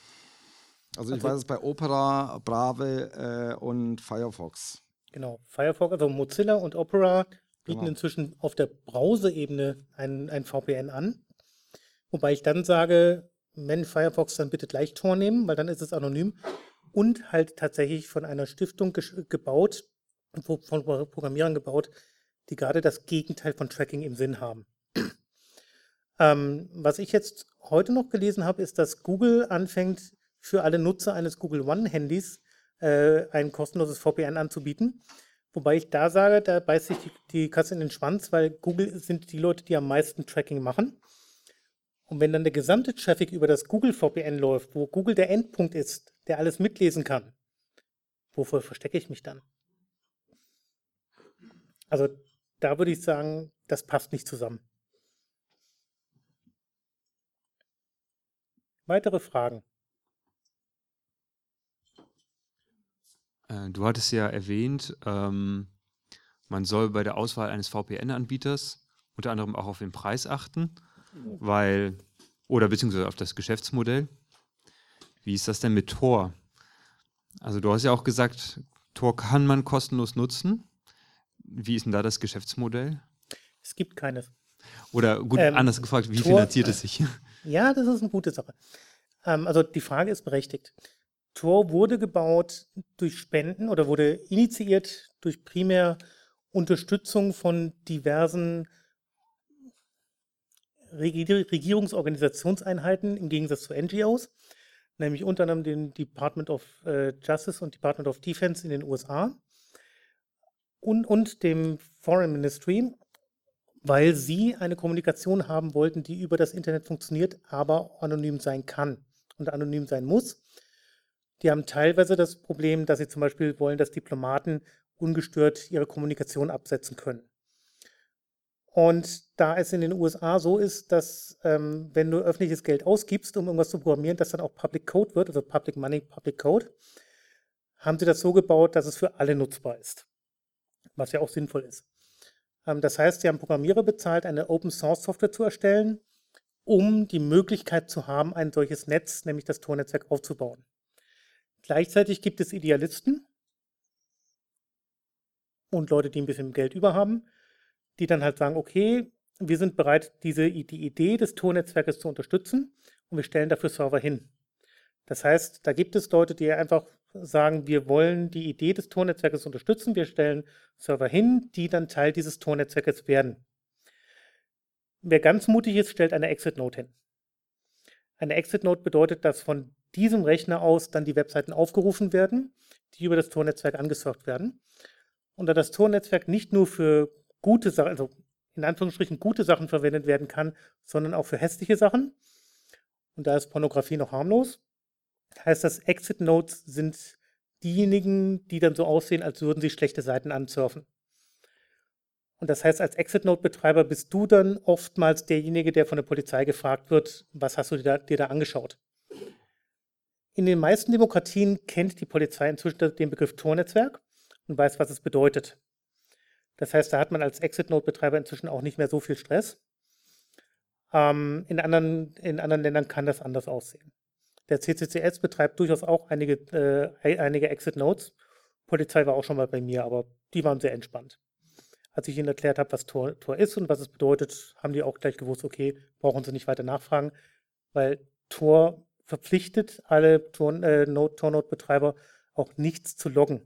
Also ich also, weiß es bei Opera, Brave äh, und Firefox. Genau, Firefox, also Mozilla und Opera bieten genau. inzwischen auf der Browser-Ebene ein, ein VPN an. Wobei ich dann sage, wenn Firefox, dann bitte gleich Tor nehmen, weil dann ist es anonym und halt tatsächlich von einer Stiftung gebaut, von Programmierern gebaut, die gerade das Gegenteil von Tracking im Sinn haben. ähm, was ich jetzt heute noch gelesen habe, ist, dass Google anfängt, für alle Nutzer eines Google One-Handys äh, ein kostenloses VPN anzubieten. Wobei ich da sage, da beißt sich die, die Katze in den Schwanz, weil Google sind die Leute, die am meisten Tracking machen. Und wenn dann der gesamte Traffic über das Google VPN läuft, wo Google der Endpunkt ist, der alles mitlesen kann, wofür verstecke ich mich dann? Also da würde ich sagen, das passt nicht zusammen. Weitere Fragen? Äh, du hattest ja erwähnt, ähm, man soll bei der Auswahl eines VPN-Anbieters unter anderem auch auf den Preis achten weil, oder beziehungsweise auf das Geschäftsmodell. Wie ist das denn mit Tor? Also du hast ja auch gesagt, Tor kann man kostenlos nutzen. Wie ist denn da das Geschäftsmodell? Es gibt keines. Oder gut, ähm, anders gefragt, wie Tor, finanziert es sich? Ja, das ist eine gute Sache. Ähm, also die Frage ist berechtigt. Tor wurde gebaut durch Spenden oder wurde initiiert durch primär Unterstützung von diversen Regierungsorganisationseinheiten im Gegensatz zu NGOs, nämlich unter anderem dem Department of äh, Justice und Department of Defense in den USA und, und dem Foreign Ministry, weil sie eine Kommunikation haben wollten, die über das Internet funktioniert, aber anonym sein kann und anonym sein muss. Die haben teilweise das Problem, dass sie zum Beispiel wollen, dass Diplomaten ungestört ihre Kommunikation absetzen können. Und da es in den USA so ist, dass ähm, wenn du öffentliches Geld ausgibst, um irgendwas zu programmieren, das dann auch Public Code wird, also Public Money, Public Code, haben sie das so gebaut, dass es für alle nutzbar ist. Was ja auch sinnvoll ist. Ähm, das heißt, sie haben Programmierer bezahlt, eine Open Source Software zu erstellen, um die Möglichkeit zu haben, ein solches Netz, nämlich das Tor-Netzwerk, aufzubauen. Gleichzeitig gibt es Idealisten und Leute, die ein bisschen Geld über haben, die dann halt sagen, okay, wir sind bereit, diese, die Idee des Tor-Netzwerkes zu unterstützen und wir stellen dafür Server hin. Das heißt, da gibt es Leute, die einfach sagen, wir wollen die Idee des Tor-Netzwerkes unterstützen, wir stellen Server hin, die dann Teil dieses Tor-Netzwerkes werden. Wer ganz mutig ist, stellt eine Exit-Note hin. Eine Exit-Note bedeutet, dass von diesem Rechner aus dann die Webseiten aufgerufen werden, die über das Tor-Netzwerk angesurft werden. Und da das Tor-Netzwerk nicht nur für gute Sachen, also in Anführungsstrichen gute Sachen verwendet werden kann, sondern auch für hässliche Sachen. Und da ist Pornografie noch harmlos. Heißt das, Exit Notes sind diejenigen, die dann so aussehen, als würden sie schlechte Seiten ansurfen. Und das heißt, als Exit Note Betreiber bist du dann oftmals derjenige, der von der Polizei gefragt wird, was hast du dir da, dir da angeschaut? In den meisten Demokratien kennt die Polizei inzwischen den Begriff Tornetzwerk und weiß, was es bedeutet. Das heißt, da hat man als Exit-Node-Betreiber inzwischen auch nicht mehr so viel Stress. Ähm, in, anderen, in anderen Ländern kann das anders aussehen. Der CCCS betreibt durchaus auch einige, äh, einige Exit-Nodes. Polizei war auch schon mal bei mir, aber die waren sehr entspannt. Als ich ihnen erklärt habe, was Tor, Tor ist und was es bedeutet, haben die auch gleich gewusst, okay, brauchen sie nicht weiter nachfragen, weil Tor verpflichtet alle Tor-Node-Betreiber äh, auch nichts zu loggen.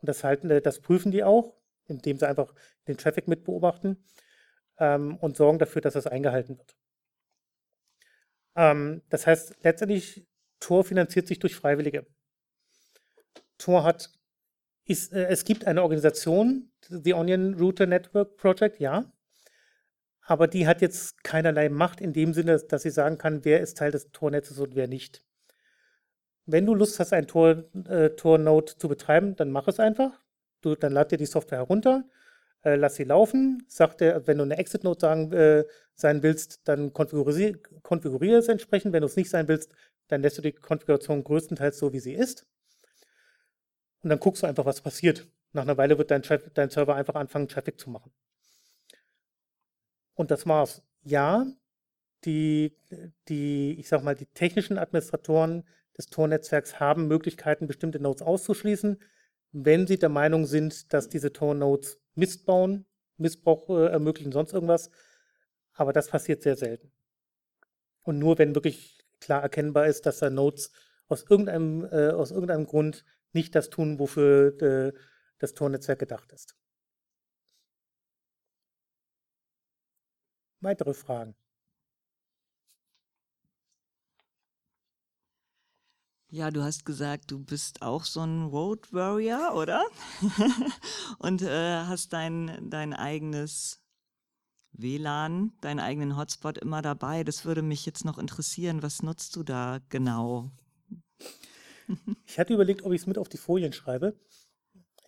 Und das, halten, äh, das prüfen die auch indem sie einfach den Traffic mitbeobachten ähm, und sorgen dafür, dass das eingehalten wird. Ähm, das heißt, letztendlich, Tor finanziert sich durch Freiwillige. Tor hat, ist, äh, es gibt eine Organisation, The Onion Router Network Project, ja. Aber die hat jetzt keinerlei Macht in dem Sinne, dass sie sagen kann, wer ist Teil des Tor-Netzes und wer nicht. Wenn du Lust hast, ein Tor, äh, Tor-Node zu betreiben, dann mach es einfach. Du, dann lad dir die Software herunter, äh, lass sie laufen. Sag dir, wenn du eine Exit-Node äh, sein willst, dann konfiguriere, konfiguriere es entsprechend. Wenn du es nicht sein willst, dann lässt du die Konfiguration größtenteils so, wie sie ist. Und dann guckst du einfach, was passiert. Nach einer Weile wird dein, dein Server einfach anfangen, Traffic zu machen. Und das war's. Ja, die, die, ich sag mal, die technischen Administratoren des Tor-Netzwerks haben Möglichkeiten, bestimmte Nodes auszuschließen, wenn sie der Meinung sind, dass diese Tor-Nodes Mist bauen, Missbrauch äh, ermöglichen, sonst irgendwas. Aber das passiert sehr selten. Und nur wenn wirklich klar erkennbar ist, dass da Nodes aus irgendeinem, äh, aus irgendeinem Grund nicht das tun, wofür äh, das Tor-Netzwerk gedacht ist. Weitere Fragen? Ja, du hast gesagt, du bist auch so ein Road Warrior, oder? Und äh, hast dein, dein eigenes WLAN, deinen eigenen Hotspot immer dabei. Das würde mich jetzt noch interessieren. Was nutzt du da genau? Ich hatte überlegt, ob ich es mit auf die Folien schreibe.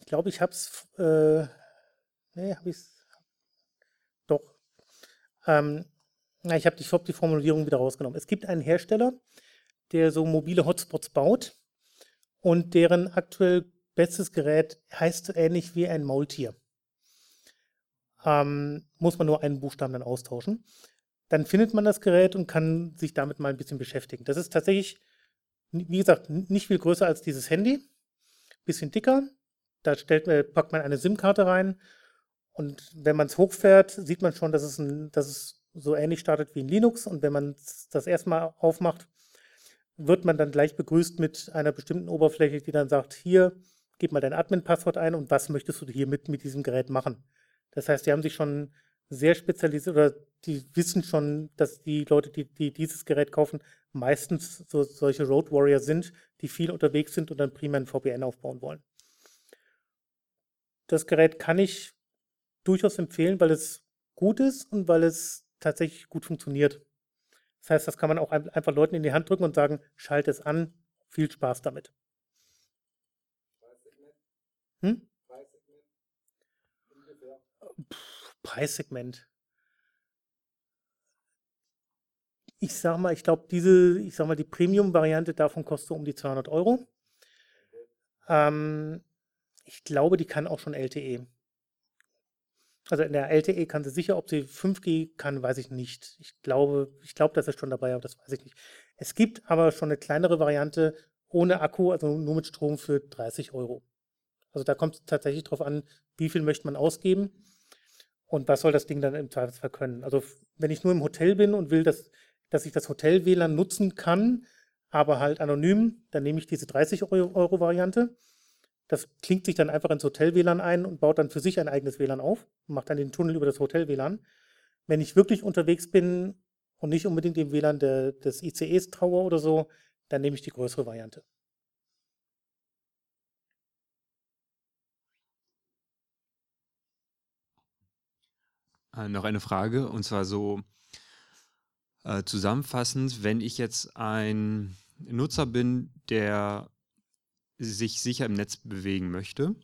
Ich glaube, ich habe es. Äh, nee, habe ich es. Ähm, ich habe die, die Formulierung wieder rausgenommen. Es gibt einen Hersteller, der so mobile Hotspots baut und deren aktuell bestes Gerät heißt ähnlich wie ein Maultier. Ähm, muss man nur einen Buchstaben dann austauschen. Dann findet man das Gerät und kann sich damit mal ein bisschen beschäftigen. Das ist tatsächlich, wie gesagt, nicht viel größer als dieses Handy. Bisschen dicker. Da stellt, äh, packt man eine SIM-Karte rein. Und wenn man es hochfährt, sieht man schon, dass es, ein, dass es so ähnlich startet wie in Linux. Und wenn man das erstmal aufmacht, wird man dann gleich begrüßt mit einer bestimmten Oberfläche, die dann sagt, hier, gib mal dein Admin-Passwort ein und was möchtest du hier mit, mit diesem Gerät machen. Das heißt, die haben sich schon sehr spezialisiert oder die wissen schon, dass die Leute, die, die dieses Gerät kaufen, meistens so, solche Road Warrior sind, die viel unterwegs sind und dann primär ein VPN aufbauen wollen. Das Gerät kann ich durchaus empfehlen, weil es gut ist und weil es tatsächlich gut funktioniert. Das heißt, das kann man auch einfach Leuten in die Hand drücken und sagen, schalte es an, viel Spaß damit. Hm? Preissegment. Ich sag mal, ich glaube, diese, ich sag mal, die Premium-Variante davon kostet um die 200 Euro. Ähm, ich glaube, die kann auch schon LTE. Also in der LTE kann sie sicher, ob sie 5G kann, weiß ich nicht. Ich glaube, ich glaube, das ist schon dabei, aber das weiß ich nicht. Es gibt aber schon eine kleinere Variante ohne Akku, also nur mit Strom für 30 Euro. Also da kommt es tatsächlich darauf an, wie viel möchte man ausgeben und was soll das Ding dann im Zweifelsfall können. Also wenn ich nur im Hotel bin und will, dass, dass ich das Hotel-WLAN nutzen kann, aber halt anonym, dann nehme ich diese 30 Euro Variante. Das klingt sich dann einfach ins Hotel-WLAN ein und baut dann für sich ein eigenes WLAN auf und macht dann den Tunnel über das Hotel-WLAN. Wenn ich wirklich unterwegs bin und nicht unbedingt im WLAN der, des ICEs Tower oder so, dann nehme ich die größere Variante. Äh, noch eine Frage, und zwar so äh, zusammenfassend, wenn ich jetzt ein Nutzer bin, der sich sicher im Netz bewegen möchte.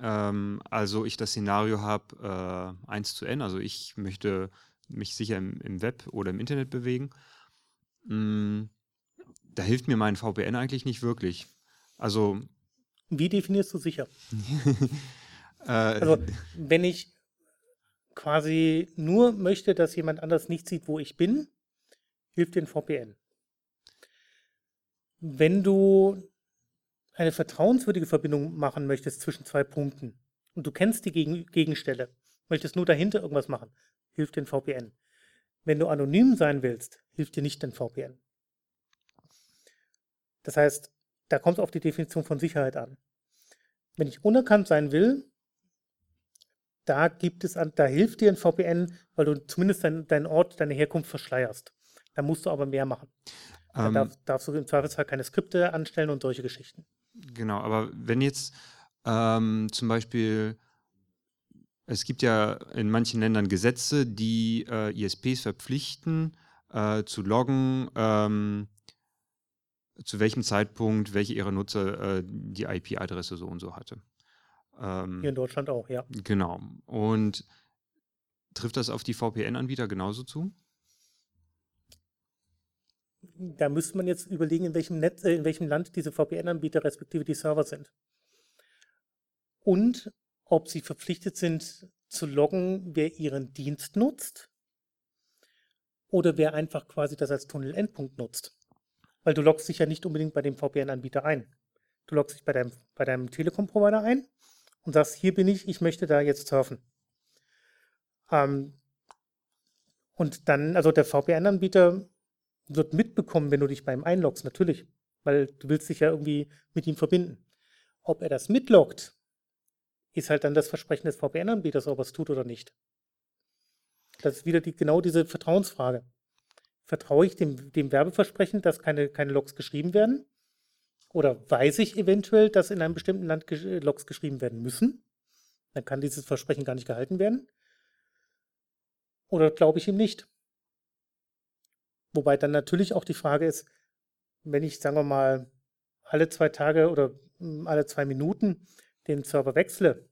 Ähm, also ich das Szenario habe äh, 1 zu n, also ich möchte mich sicher im, im Web oder im Internet bewegen. Mm, da hilft mir mein VPN eigentlich nicht wirklich. Also. Wie definierst du sicher? äh, also, wenn ich quasi nur möchte, dass jemand anders nicht sieht, wo ich bin, hilft den VPN. Wenn du eine vertrauenswürdige Verbindung machen möchtest zwischen zwei Punkten und du kennst die Gegen Gegenstelle, möchtest nur dahinter irgendwas machen, hilft den VPN. Wenn du anonym sein willst, hilft dir nicht den VPN. Das heißt, da kommt es auf die Definition von Sicherheit an. Wenn ich unerkannt sein will, da gibt es, da hilft dir ein VPN, weil du zumindest deinen Ort, deine Herkunft verschleierst. Da musst du aber mehr machen. Da Ähm, darf, darfst du im Zweifelsfall keine Skripte anstellen und solche Geschichten. Genau, aber wenn jetzt ähm, zum Beispiel, es gibt ja in manchen Ländern Gesetze, die äh, ISPs verpflichten, äh, zu loggen, ähm, zu welchem Zeitpunkt welche ihrer Nutzer äh, die IP-Adresse so und so hatte. Ähm, Hier in Deutschland auch, ja. Genau. Und trifft das auf die VPN-Anbieter genauso zu? Da müsste man jetzt überlegen, in welchem Netz, äh, in welchem Land diese VPN-Anbieter respektive die Server sind. Und ob sie verpflichtet sind zu loggen, wer ihren Dienst nutzt oder wer einfach quasi das als Tunnel-Endpunkt nutzt. Weil du loggst dich ja nicht unbedingt bei dem VPN-Anbieter ein. Du loggst dich bei deinem, bei deinem Telekom-Provider ein und sagst, hier bin ich, ich möchte da jetzt surfen. Ähm, und dann, also der VPN-Anbieter wird mitbekommen, wenn du dich bei ihm einloggst, natürlich, weil du willst dich ja irgendwie mit ihm verbinden. Ob er das mitloggt, ist halt dann das Versprechen des VPN-Anbieters, ob er es tut oder nicht. Das ist wieder die, genau diese Vertrauensfrage. Vertraue ich dem, dem Werbeversprechen, dass keine, keine Logs geschrieben werden? Oder weiß ich eventuell, dass in einem bestimmten Land ge Logs geschrieben werden müssen? Dann kann dieses Versprechen gar nicht gehalten werden. Oder glaube ich ihm nicht? Wobei dann natürlich auch die Frage ist, wenn ich, sagen wir mal, alle zwei Tage oder hm, alle zwei Minuten den Server wechsle,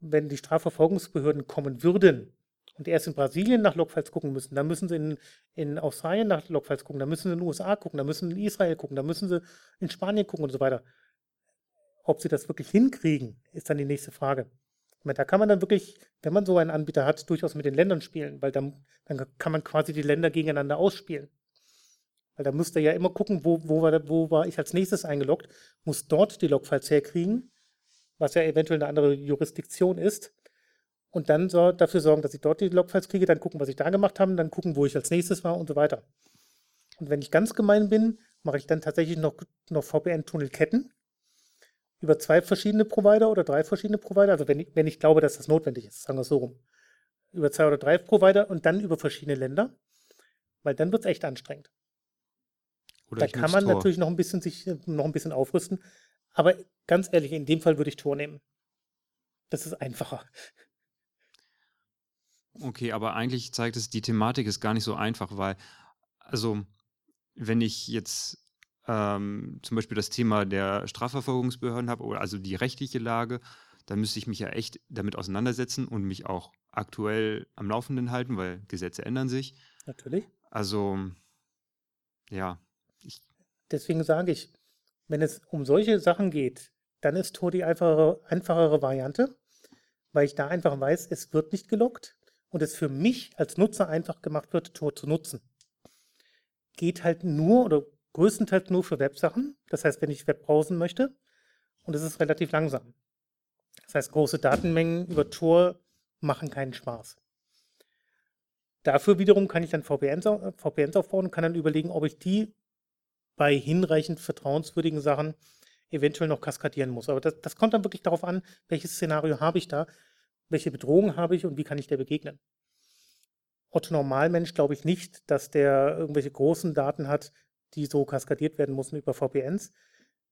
wenn die Strafverfolgungsbehörden kommen würden und erst in Brasilien nach Logfiles gucken müssen, dann müssen sie in, in Australien nach Logfiles gucken, dann müssen sie in den USA gucken, dann müssen sie in Israel gucken, dann müssen sie in Spanien gucken und so weiter. Ob sie das wirklich hinkriegen, ist dann die nächste Frage. Da kann man dann wirklich, wenn man so einen Anbieter hat, durchaus mit den Ländern spielen, weil dann, dann kann man quasi die Länder gegeneinander ausspielen. Weil da müsste ja immer gucken, wo, wo, war, wo war ich als nächstes eingeloggt, muss dort die Logfiles herkriegen, was ja eventuell eine andere Jurisdiktion ist. Und dann so, dafür sorgen, dass ich dort die Logfiles kriege, dann gucken, was ich da gemacht habe, dann gucken, wo ich als nächstes war und so weiter. Und wenn ich ganz gemein bin, mache ich dann tatsächlich noch, noch VPN-Tunnelketten über zwei verschiedene Provider oder drei verschiedene Provider. Also wenn ich, wenn ich glaube, dass das notwendig ist, sagen wir es so rum. Über zwei oder drei Provider und dann über verschiedene Länder, weil dann wird es echt anstrengend. Oder Da kann man Tor. natürlich noch ein bisschen sich noch ein bisschen aufrüsten. Aber ganz ehrlich, in dem Fall würde ich Tor nehmen. Das ist einfacher. Okay, aber eigentlich zeigt es, die Thematik ist gar nicht so einfach, weil, also, wenn ich jetzt ähm, zum Beispiel das Thema der Strafverfolgungsbehörden habe, oder also die rechtliche Lage, dann müsste ich mich ja echt damit auseinandersetzen und mich auch aktuell am Laufenden halten, weil Gesetze ändern sich. Natürlich. Also, ja, Deswegen sage ich, wenn es um solche Sachen geht, dann ist Tor die einfachere, einfachere Variante, weil ich da einfach weiß, es wird nicht gelockt und es für mich als Nutzer einfach gemacht wird, Tor zu nutzen. Geht halt nur oder größtenteils nur für Websachen. Das heißt, wenn ich Web browsen möchte und es ist relativ langsam. Das heißt, große Datenmengen über Tor machen keinen Spaß. Dafür wiederum kann ich dann VPNs, au- VPNs aufbauen und kann dann überlegen, ob ich die bei hinreichend vertrauenswürdigen Sachen eventuell noch kaskadieren muss. Aber das, das kommt dann wirklich darauf an, welches Szenario habe ich da, welche Bedrohung habe ich und wie kann ich der begegnen. Otto Normalmensch glaube ich nicht, dass der irgendwelche großen Daten hat, die so kaskadiert werden müssen über VPNs.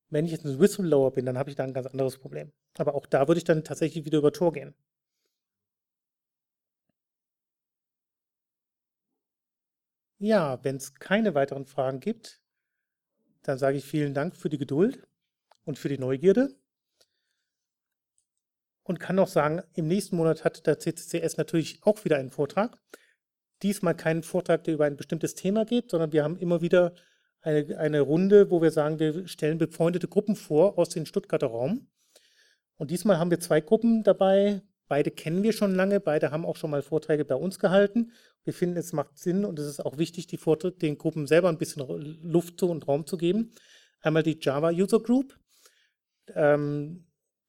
Wenn ich jetzt ein Whistleblower bin, dann habe ich da ein ganz anderes Problem. Aber auch da würde ich dann tatsächlich wieder über Tor gehen. Ja, wenn es keine weiteren Fragen gibt, dann sage ich vielen Dank für die Geduld und für die Neugierde. Und kann noch sagen, im nächsten Monat hat der CCCS natürlich auch wieder einen Vortrag. Diesmal keinen Vortrag, der über ein bestimmtes Thema geht, sondern wir haben immer wieder eine, eine Runde, wo wir sagen, wir stellen befreundete Gruppen vor aus dem Stuttgarter Raum. Und diesmal haben wir zwei Gruppen dabei. Beide kennen wir schon lange, beide haben auch schon mal Vorträge bei uns gehalten. Wir finden, es macht Sinn und es ist auch wichtig, die Vorträge, den Gruppen selber ein bisschen Luft und Raum zu geben. Einmal die Java User Group, ähm,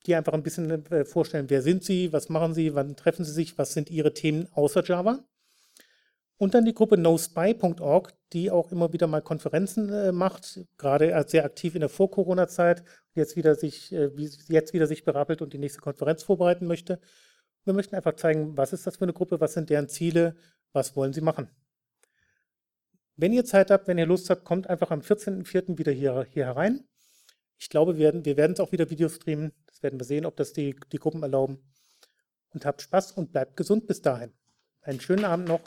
die einfach ein bisschen äh, vorstellen, wer sind sie, was machen sie, wann treffen sie sich, was sind ihre Themen außer Java. Und dann die Gruppe nospy.org, die auch immer wieder mal Konferenzen äh, macht, gerade sehr aktiv in der Vor-Corona-Zeit, jetzt wieder sich, äh, jetzt wieder sich berappelt und die nächste Konferenz vorbereiten möchte. Wir möchten einfach zeigen, was ist das für eine Gruppe, was sind deren Ziele, was wollen sie machen. Wenn ihr Zeit habt, wenn ihr Lust habt, kommt einfach am 14.04. wieder hier, hier herein. Ich glaube, wir werden, wir es auch wieder Video streamen. Das werden wir sehen, ob das die, die Gruppen erlauben. Und habt Spaß und bleibt gesund bis dahin. Einen schönen Abend noch.